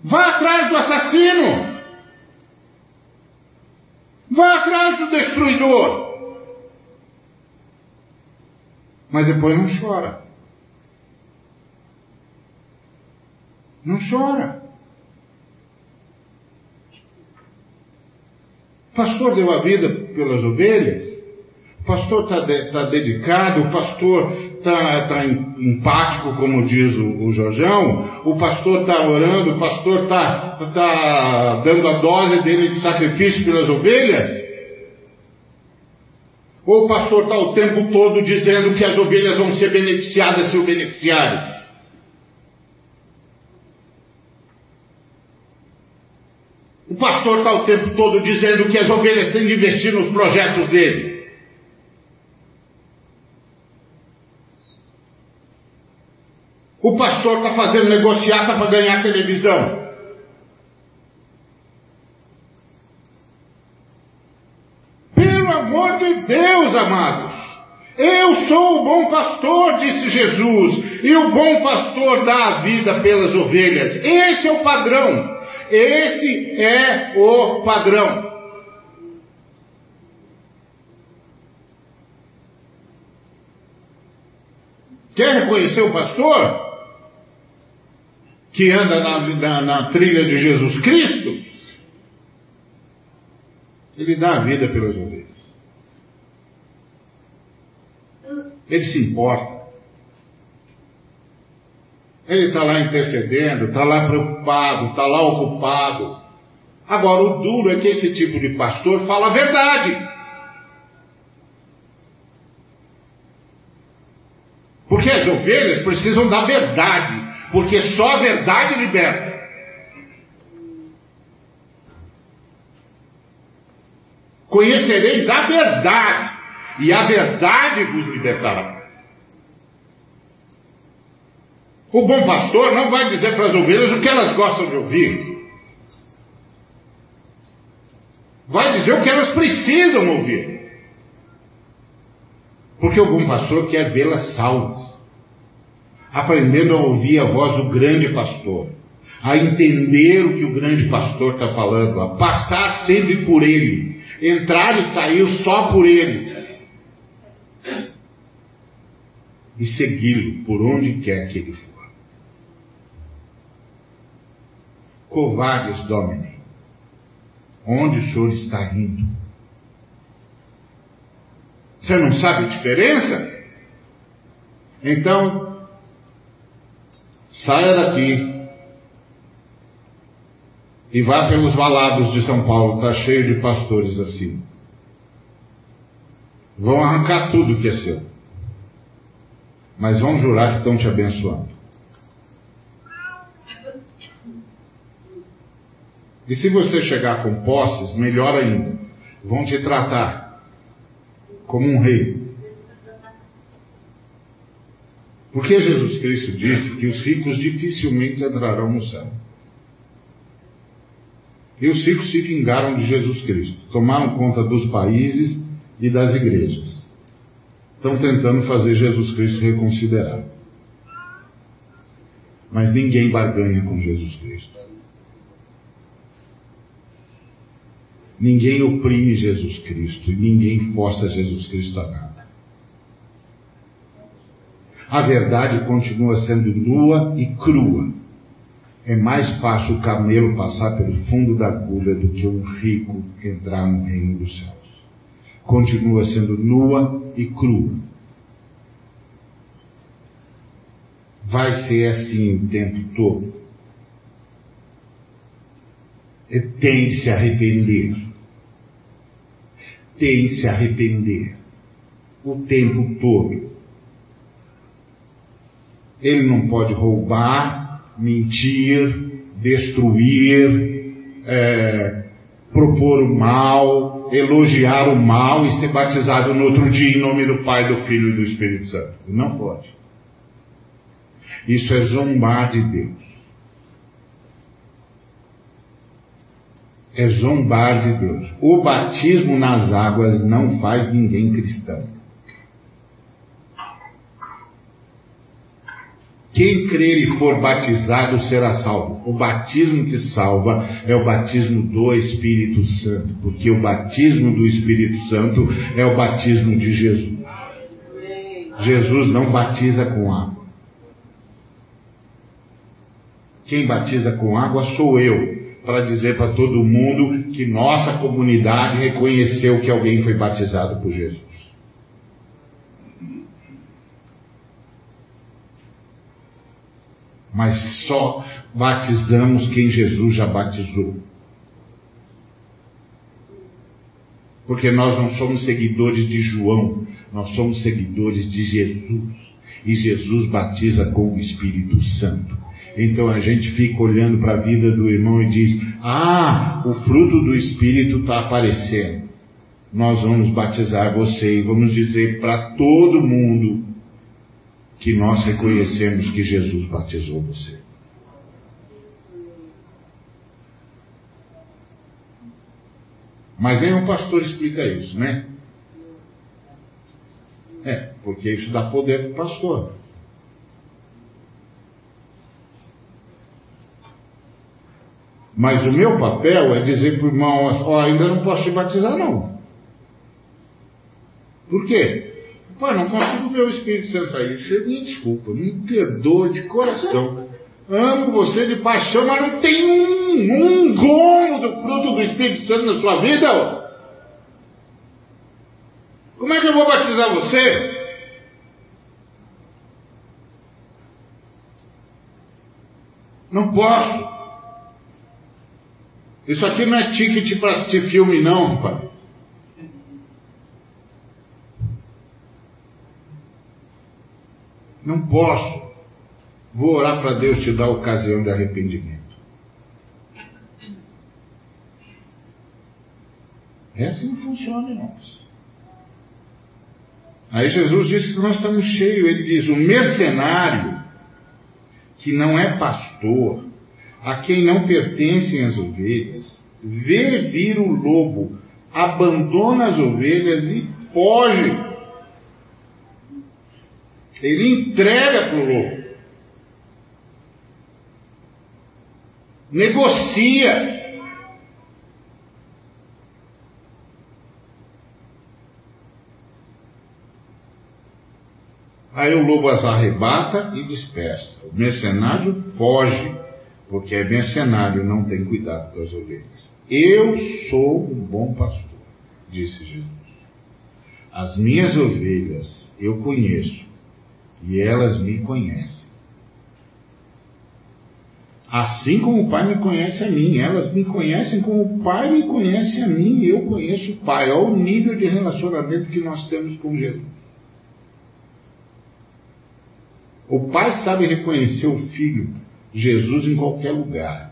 Vá atrás do assassino. Vá atrás do destruidor. Mas depois não chora. Não chora. Pastor deu a vida pelas ovelhas, pastor está de, tá dedicado, o pastor está tá empático, como diz o, o Jorjão, o pastor está orando, o pastor está tá dando a dose dele de sacrifício pelas ovelhas. Ou o pastor está o tempo todo dizendo que as ovelhas vão ser beneficiadas se o? O pastor está o tempo todo dizendo que as ovelhas têm de investir nos projetos dele. O pastor está fazendo negociata para ganhar televisão. Pelo amor de Deus, amados. Eu sou o bom pastor, disse Jesus, e o bom pastor dá a vida pelas ovelhas. Esse é o padrão. Esse é o padrão. Quer reconhecer o pastor? Que anda na, na, na trilha de Jesus Cristo? Ele dá a vida pelas ovelhas. Ele se importa. Ele está lá intercedendo, está lá preocupado, está lá ocupado. Agora, o duro é que esse tipo de pastor fala a verdade. Porque as ovelhas precisam da verdade, porque só a verdade liberta. Conhecereis a verdade, e a verdade vos libertará. O bom pastor não vai dizer para as ovelhas o que elas gostam de ouvir. Vai dizer o que elas precisam ouvir. Porque o bom pastor quer vê-las salvas, aprendendo a ouvir a voz do grande pastor, a entender o que o grande pastor está falando, a passar sempre por ele, entrar e sair só por ele, e segui-lo por onde quer que ele for. Covardes Domine, onde o senhor está indo? Você não sabe a diferença? Então, saia daqui e vá pelos valados de São Paulo, está cheio de pastores assim. Vão arrancar tudo que é seu. Mas vão jurar que estão te abençoando. E se você chegar com posses, melhor ainda, vão te tratar como um rei. Porque Jesus Cristo disse que os ricos dificilmente entrarão no céu. E os ricos se vingaram de Jesus Cristo, tomaram conta dos países e das igrejas. Estão tentando fazer Jesus Cristo reconsiderar. Mas ninguém barganha com Jesus Cristo. Ninguém oprime Jesus Cristo e ninguém força Jesus Cristo a nada. A verdade continua sendo nua e crua. É mais fácil o camelo passar pelo fundo da agulha do que um rico entrar no reino dos céus. Continua sendo nua e crua. Vai ser assim o tempo todo. Tem se arrepender tem se arrepender o tempo todo. Ele não pode roubar, mentir, destruir, é, propor o mal, elogiar o mal e ser batizado no outro dia em nome do Pai, do Filho e do Espírito Santo. Não pode. Isso é zombar de Deus. é zombar de Deus. O batismo nas águas não faz ninguém cristão. Quem crer e for batizado será salvo. O batismo que salva é o batismo do Espírito Santo, porque o batismo do Espírito Santo é o batismo de Jesus. Jesus não batiza com água. Quem batiza com água sou eu, para dizer para todo mundo que nossa comunidade reconheceu que alguém foi batizado por Jesus. Mas só batizamos quem Jesus já batizou. Porque nós não somos seguidores de João, nós somos seguidores de Jesus. E Jesus batiza com o Espírito Santo. Então a gente fica olhando para a vida do irmão e diz: Ah, o fruto do Espírito está aparecendo. Nós vamos batizar você e vamos dizer para todo mundo que nós reconhecemos que Jesus batizou você. Mas nenhum pastor explica isso, né? É, porque isso dá poder para o pastor. Mas o meu papel é dizer para o irmão, ó, ainda não posso te batizar não. Por quê? Pai, não consigo ver o Espírito Santo aí. Você me desculpa, me perdoa de coração. Amo você de paixão, mas não tem um, um gomo do fruto do Espírito Santo na sua vida. Ó. Como é que eu vou batizar você? Não posso. Isso aqui não é ticket para assistir filme, não, pai. Não posso. Vou orar para Deus te dar ocasião de arrependimento. É assim que funciona, irmãos. Aí Jesus disse que nós estamos cheios. Ele diz: o mercenário, que não é pastor, a quem não pertencem as ovelhas, vê vir o lobo, abandona as ovelhas e foge. Ele entrega para o lobo. Negocia. Aí o lobo as arrebata e dispersa. O mercenário foge, porque é mercenário não tem cuidado com as ovelhas. Eu sou um bom pastor, disse Jesus. As minhas ovelhas eu conheço e elas me conhecem. Assim como o Pai me conhece a mim, elas me conhecem como o Pai me conhece a mim eu conheço o Pai. Olha o nível de relacionamento que nós temos com Jesus. O pai sabe reconhecer o filho, Jesus, em qualquer lugar.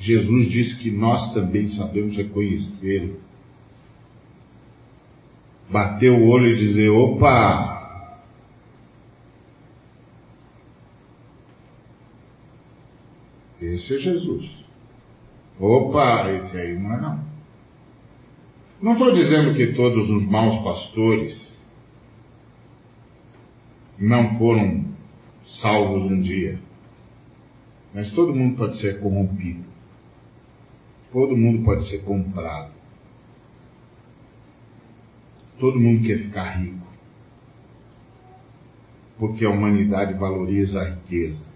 Jesus disse que nós também sabemos reconhecê-lo. Bater o olho e dizer: opa! Esse é Jesus. Opa, esse aí não é não. Não estou dizendo que todos os maus pastores não foram salvos um dia. Mas todo mundo pode ser corrompido. Todo mundo pode ser comprado. Todo mundo quer ficar rico. Porque a humanidade valoriza a riqueza.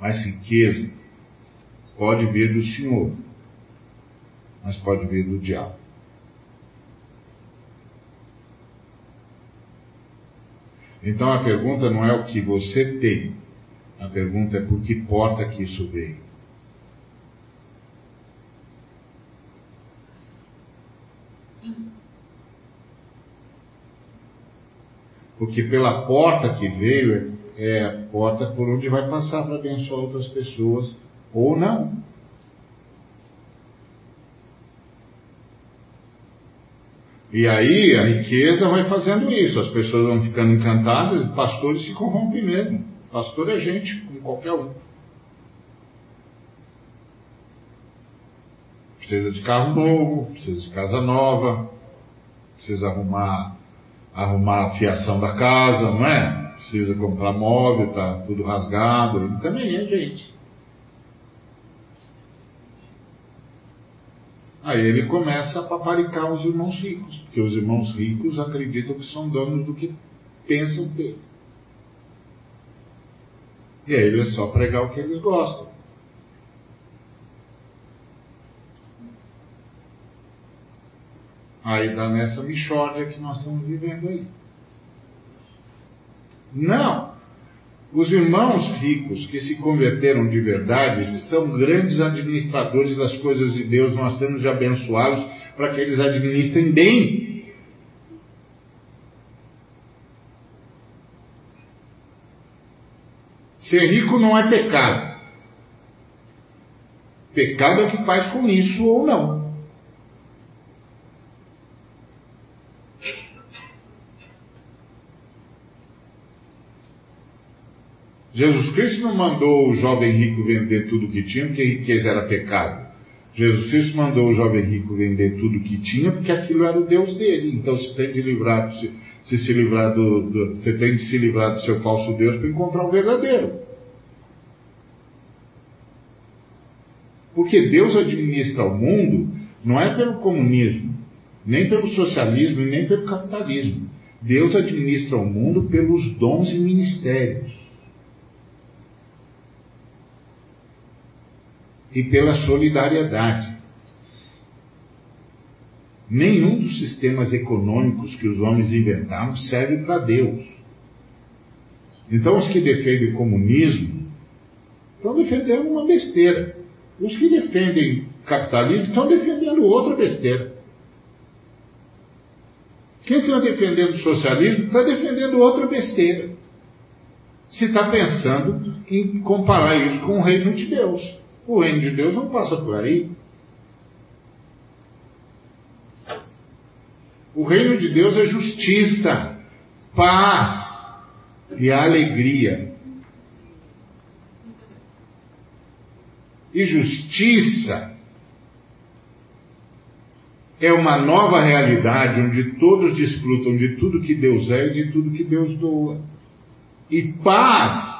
Mas riqueza pode vir do Senhor, mas pode vir do diabo. Então a pergunta não é o que você tem, a pergunta é por que porta que isso veio. Porque pela porta que veio é a porta por onde vai passar para abençoar outras pessoas, ou não. E aí a riqueza vai fazendo isso, as pessoas vão ficando encantadas e pastores se corrompem mesmo. Pastor é gente, como qualquer um. Precisa de carro novo, precisa de casa nova, precisa arrumar, arrumar a fiação da casa, não é? Precisa comprar móvel, tá tudo rasgado, ele também é gente. Aí ele começa a paparicar os irmãos ricos, porque os irmãos ricos acreditam que são donos do que pensam ter. E aí ele é só pregar o que eles gostam. Aí dá nessa mixórdia que nós estamos vivendo aí. Não! Os irmãos ricos que se converteram de verdade são grandes administradores das coisas de Deus. Nós temos de abençoá-los para que eles administrem bem. Ser rico não é pecado. Pecado é que faz com isso ou não. Jesus Cristo não mandou o jovem rico vender tudo que tinha porque riqueza era pecado. Jesus Cristo mandou o jovem rico vender tudo que tinha porque aquilo era o Deus dele. Então você tem de livrar, se, se, se livrar do, do, você tem de se livrar do seu falso Deus para encontrar o verdadeiro. Porque Deus administra o mundo não é pelo comunismo, nem pelo socialismo nem pelo capitalismo. Deus administra o mundo pelos dons e ministérios. E pela solidariedade. Nenhum dos sistemas econômicos que os homens inventaram serve para Deus. Então, os que defendem o comunismo estão defendendo uma besteira. Os que defendem o capitalismo estão defendendo outra besteira. Quem está defendendo o socialismo está defendendo outra besteira. Se está pensando em comparar isso com o reino de Deus. O reino de Deus não passa por aí. O reino de Deus é justiça, paz e alegria. E justiça é uma nova realidade onde todos desfrutam de tudo que Deus é e de tudo que Deus doa. E paz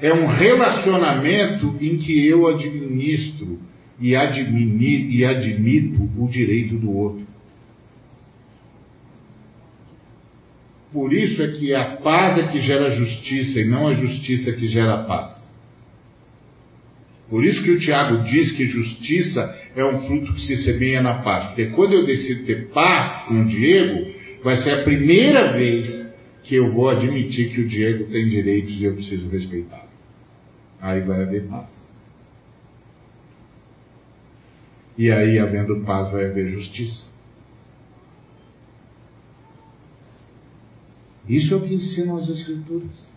é um relacionamento em que eu administro e, e admito o direito do outro. Por isso é que a paz é que gera justiça e não a justiça que gera paz. Por isso que o Tiago diz que justiça é um fruto que se semeia na paz. Porque quando eu decido ter paz com o Diego, vai ser a primeira vez que eu vou admitir que o Diego tem direitos e eu preciso respeitar. Aí vai haver paz. E aí, havendo paz, vai haver justiça. Isso é o que ensinam as Escrituras.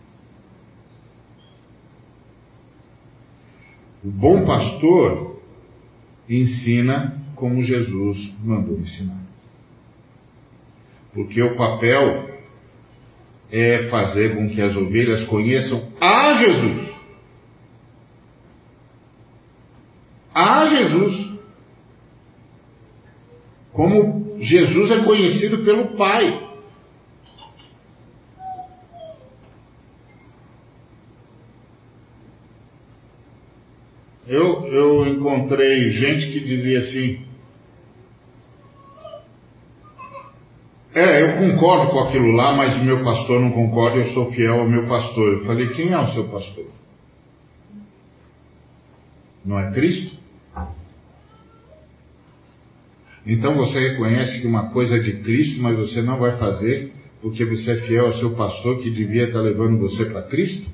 O bom pastor ensina como Jesus mandou ensinar. Porque o papel é fazer com que as ovelhas conheçam a Jesus. A Jesus. Como Jesus é conhecido pelo Pai. Eu, eu encontrei gente que dizia assim: É, eu concordo com aquilo lá, mas o meu pastor não concorda, eu sou fiel ao meu pastor. Eu falei: Quem é o seu pastor? Não é Cristo? Então você reconhece que uma coisa é de Cristo, mas você não vai fazer porque você é fiel ao seu pastor que devia estar levando você para Cristo?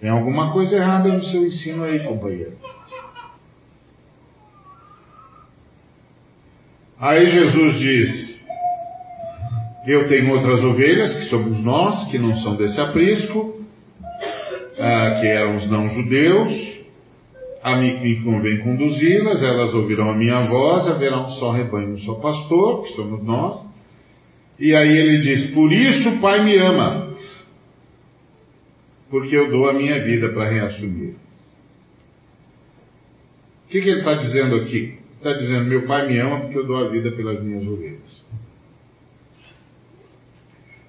Tem alguma coisa errada no seu ensino aí, companheiro. Aí Jesus diz: Eu tenho outras ovelhas, que somos nós, que não são desse aprisco, ah, que eram os não-judeus. A mim convém conduzi-las, elas ouvirão a minha voz, haverá um só rebanho, um só pastor, que somos nós. E aí ele diz: Por isso o Pai me ama, porque eu dou a minha vida para reassumir. O que, que ele está dizendo aqui? Está dizendo: Meu pai me ama porque eu dou a vida pelas minhas ovelhas.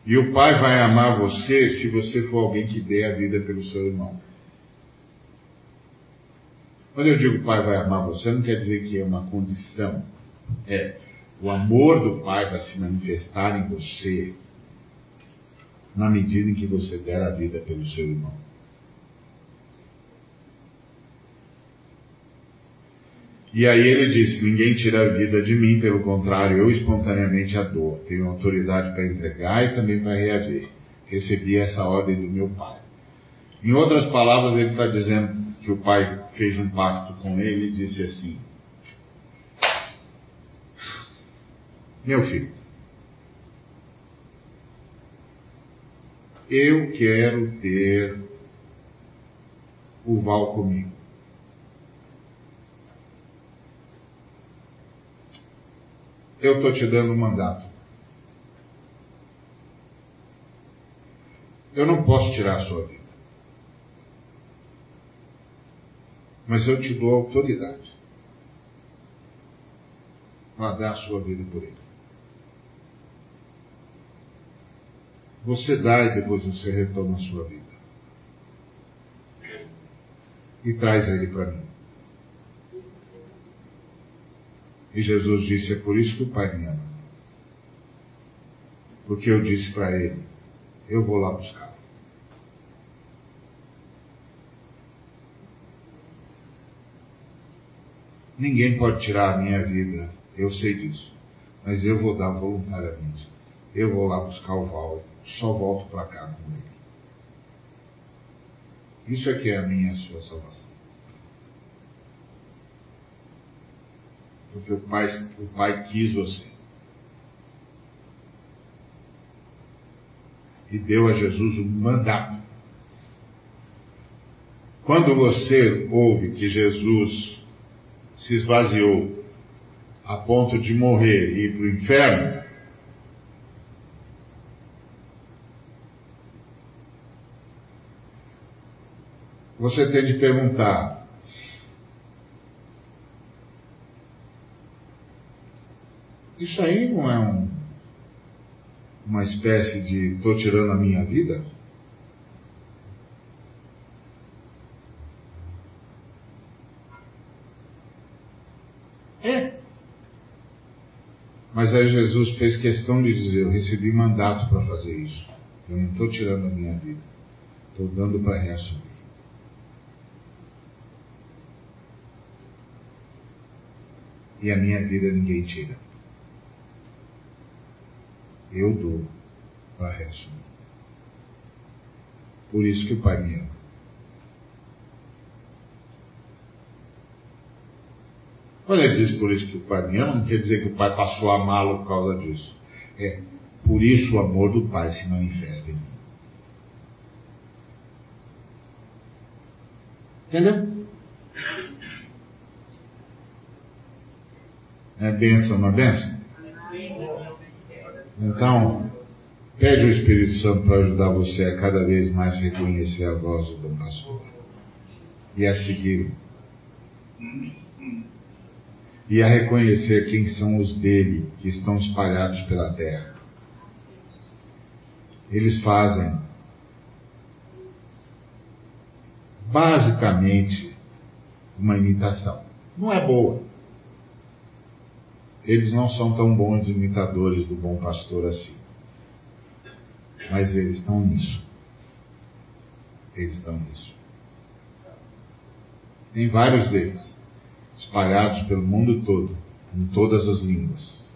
E o pai vai amar você se você for alguém que dê a vida pelo seu irmão. Quando eu digo pai vai amar você, não quer dizer que é uma condição. É, o amor do pai vai se manifestar em você na medida em que você der a vida pelo seu irmão. E aí ele disse: Ninguém tira a vida de mim, pelo contrário, eu espontaneamente a dou. Tenho autoridade para entregar e também para reaver. Recebi essa ordem do meu pai. Em outras palavras, ele está dizendo que o pai fez um pacto com ele e disse assim: Meu filho, eu quero ter o Val comigo. Eu estou te dando um mandato. Eu não posso tirar a sua vida. Mas eu te dou autoridade para dar a sua vida por ele. Você dá e depois você retoma a sua vida. E traz ele para mim. E Jesus disse: É por isso que o Pai me ama. Porque eu disse para ele: Eu vou lá buscar. Ninguém pode tirar a minha vida, eu sei disso. Mas eu vou dar voluntariamente. Eu vou lá buscar o Val só volto para cá com ele. Isso é que é a minha a sua salvação. Porque o Pai, o pai quis você. E deu a Jesus um mandato. Quando você ouve que Jesus se esvaziou, a ponto de morrer e ir para o inferno, você tem de perguntar: isso aí não é um, uma espécie de estou tirando a minha vida? É. Mas aí Jesus fez questão de dizer: Eu recebi mandato para fazer isso. Eu não estou tirando a minha vida. Estou dando para reassumir. E a minha vida ninguém tira. Eu dou para reassumir. Por isso que o Pai me ama. Quando ele diz por isso que o pai me ama, não quer dizer que o pai passou a amá-lo por causa disso. É por isso o amor do pai se manifesta em mim. Entendeu? É bênção, não é bênção? Então, pede o Espírito Santo para ajudar você a cada vez mais reconhecer a voz do bom pastor e a seguir e a reconhecer quem são os dele que estão espalhados pela terra. Eles fazem basicamente uma imitação. Não é boa. Eles não são tão bons imitadores do bom pastor assim. Mas eles estão nisso. Eles estão nisso. Tem vários deles espalhados pelo mundo todo, em todas as línguas,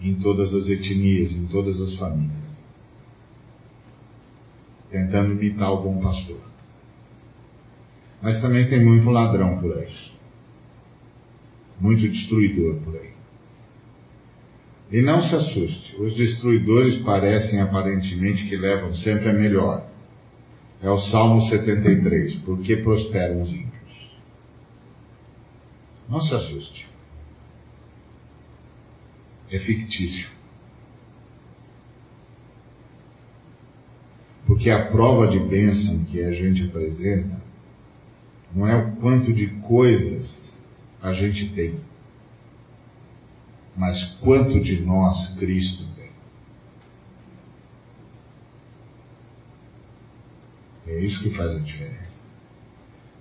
em todas as etnias, em todas as famílias, tentando imitar o bom pastor. Mas também tem muito ladrão por aí, muito destruidor por aí. E não se assuste, os destruidores parecem aparentemente que levam sempre a melhor. É o Salmo 73, porque prosperam os ímpios. Não se assuste. É fictício. Porque a prova de bênção que a gente apresenta não é o quanto de coisas a gente tem, mas quanto de nós Cristo tem. É isso que faz a diferença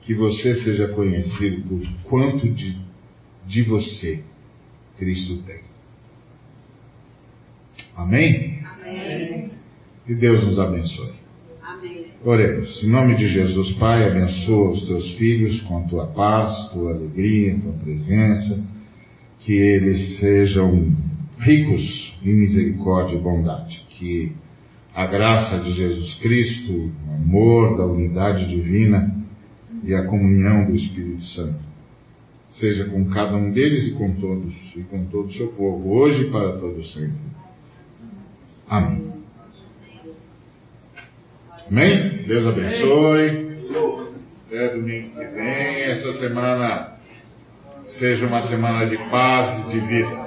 que você seja conhecido por quanto de, de você Cristo tem. Amém? Amém. Que Deus nos abençoe. Amém. Oremos. Em nome de Jesus, Pai, abençoa os teus filhos com tua paz, tua alegria, tua presença, que eles sejam ricos em misericórdia e bondade, que a graça de Jesus Cristo, o amor da unidade divina, e a comunhão do Espírito Santo. Seja com cada um deles e com todos, e com todo o seu povo, hoje e para todo sempre. Amém. Amém? Deus abençoe. Até domingo que vem. Essa semana seja uma semana de paz e de vida.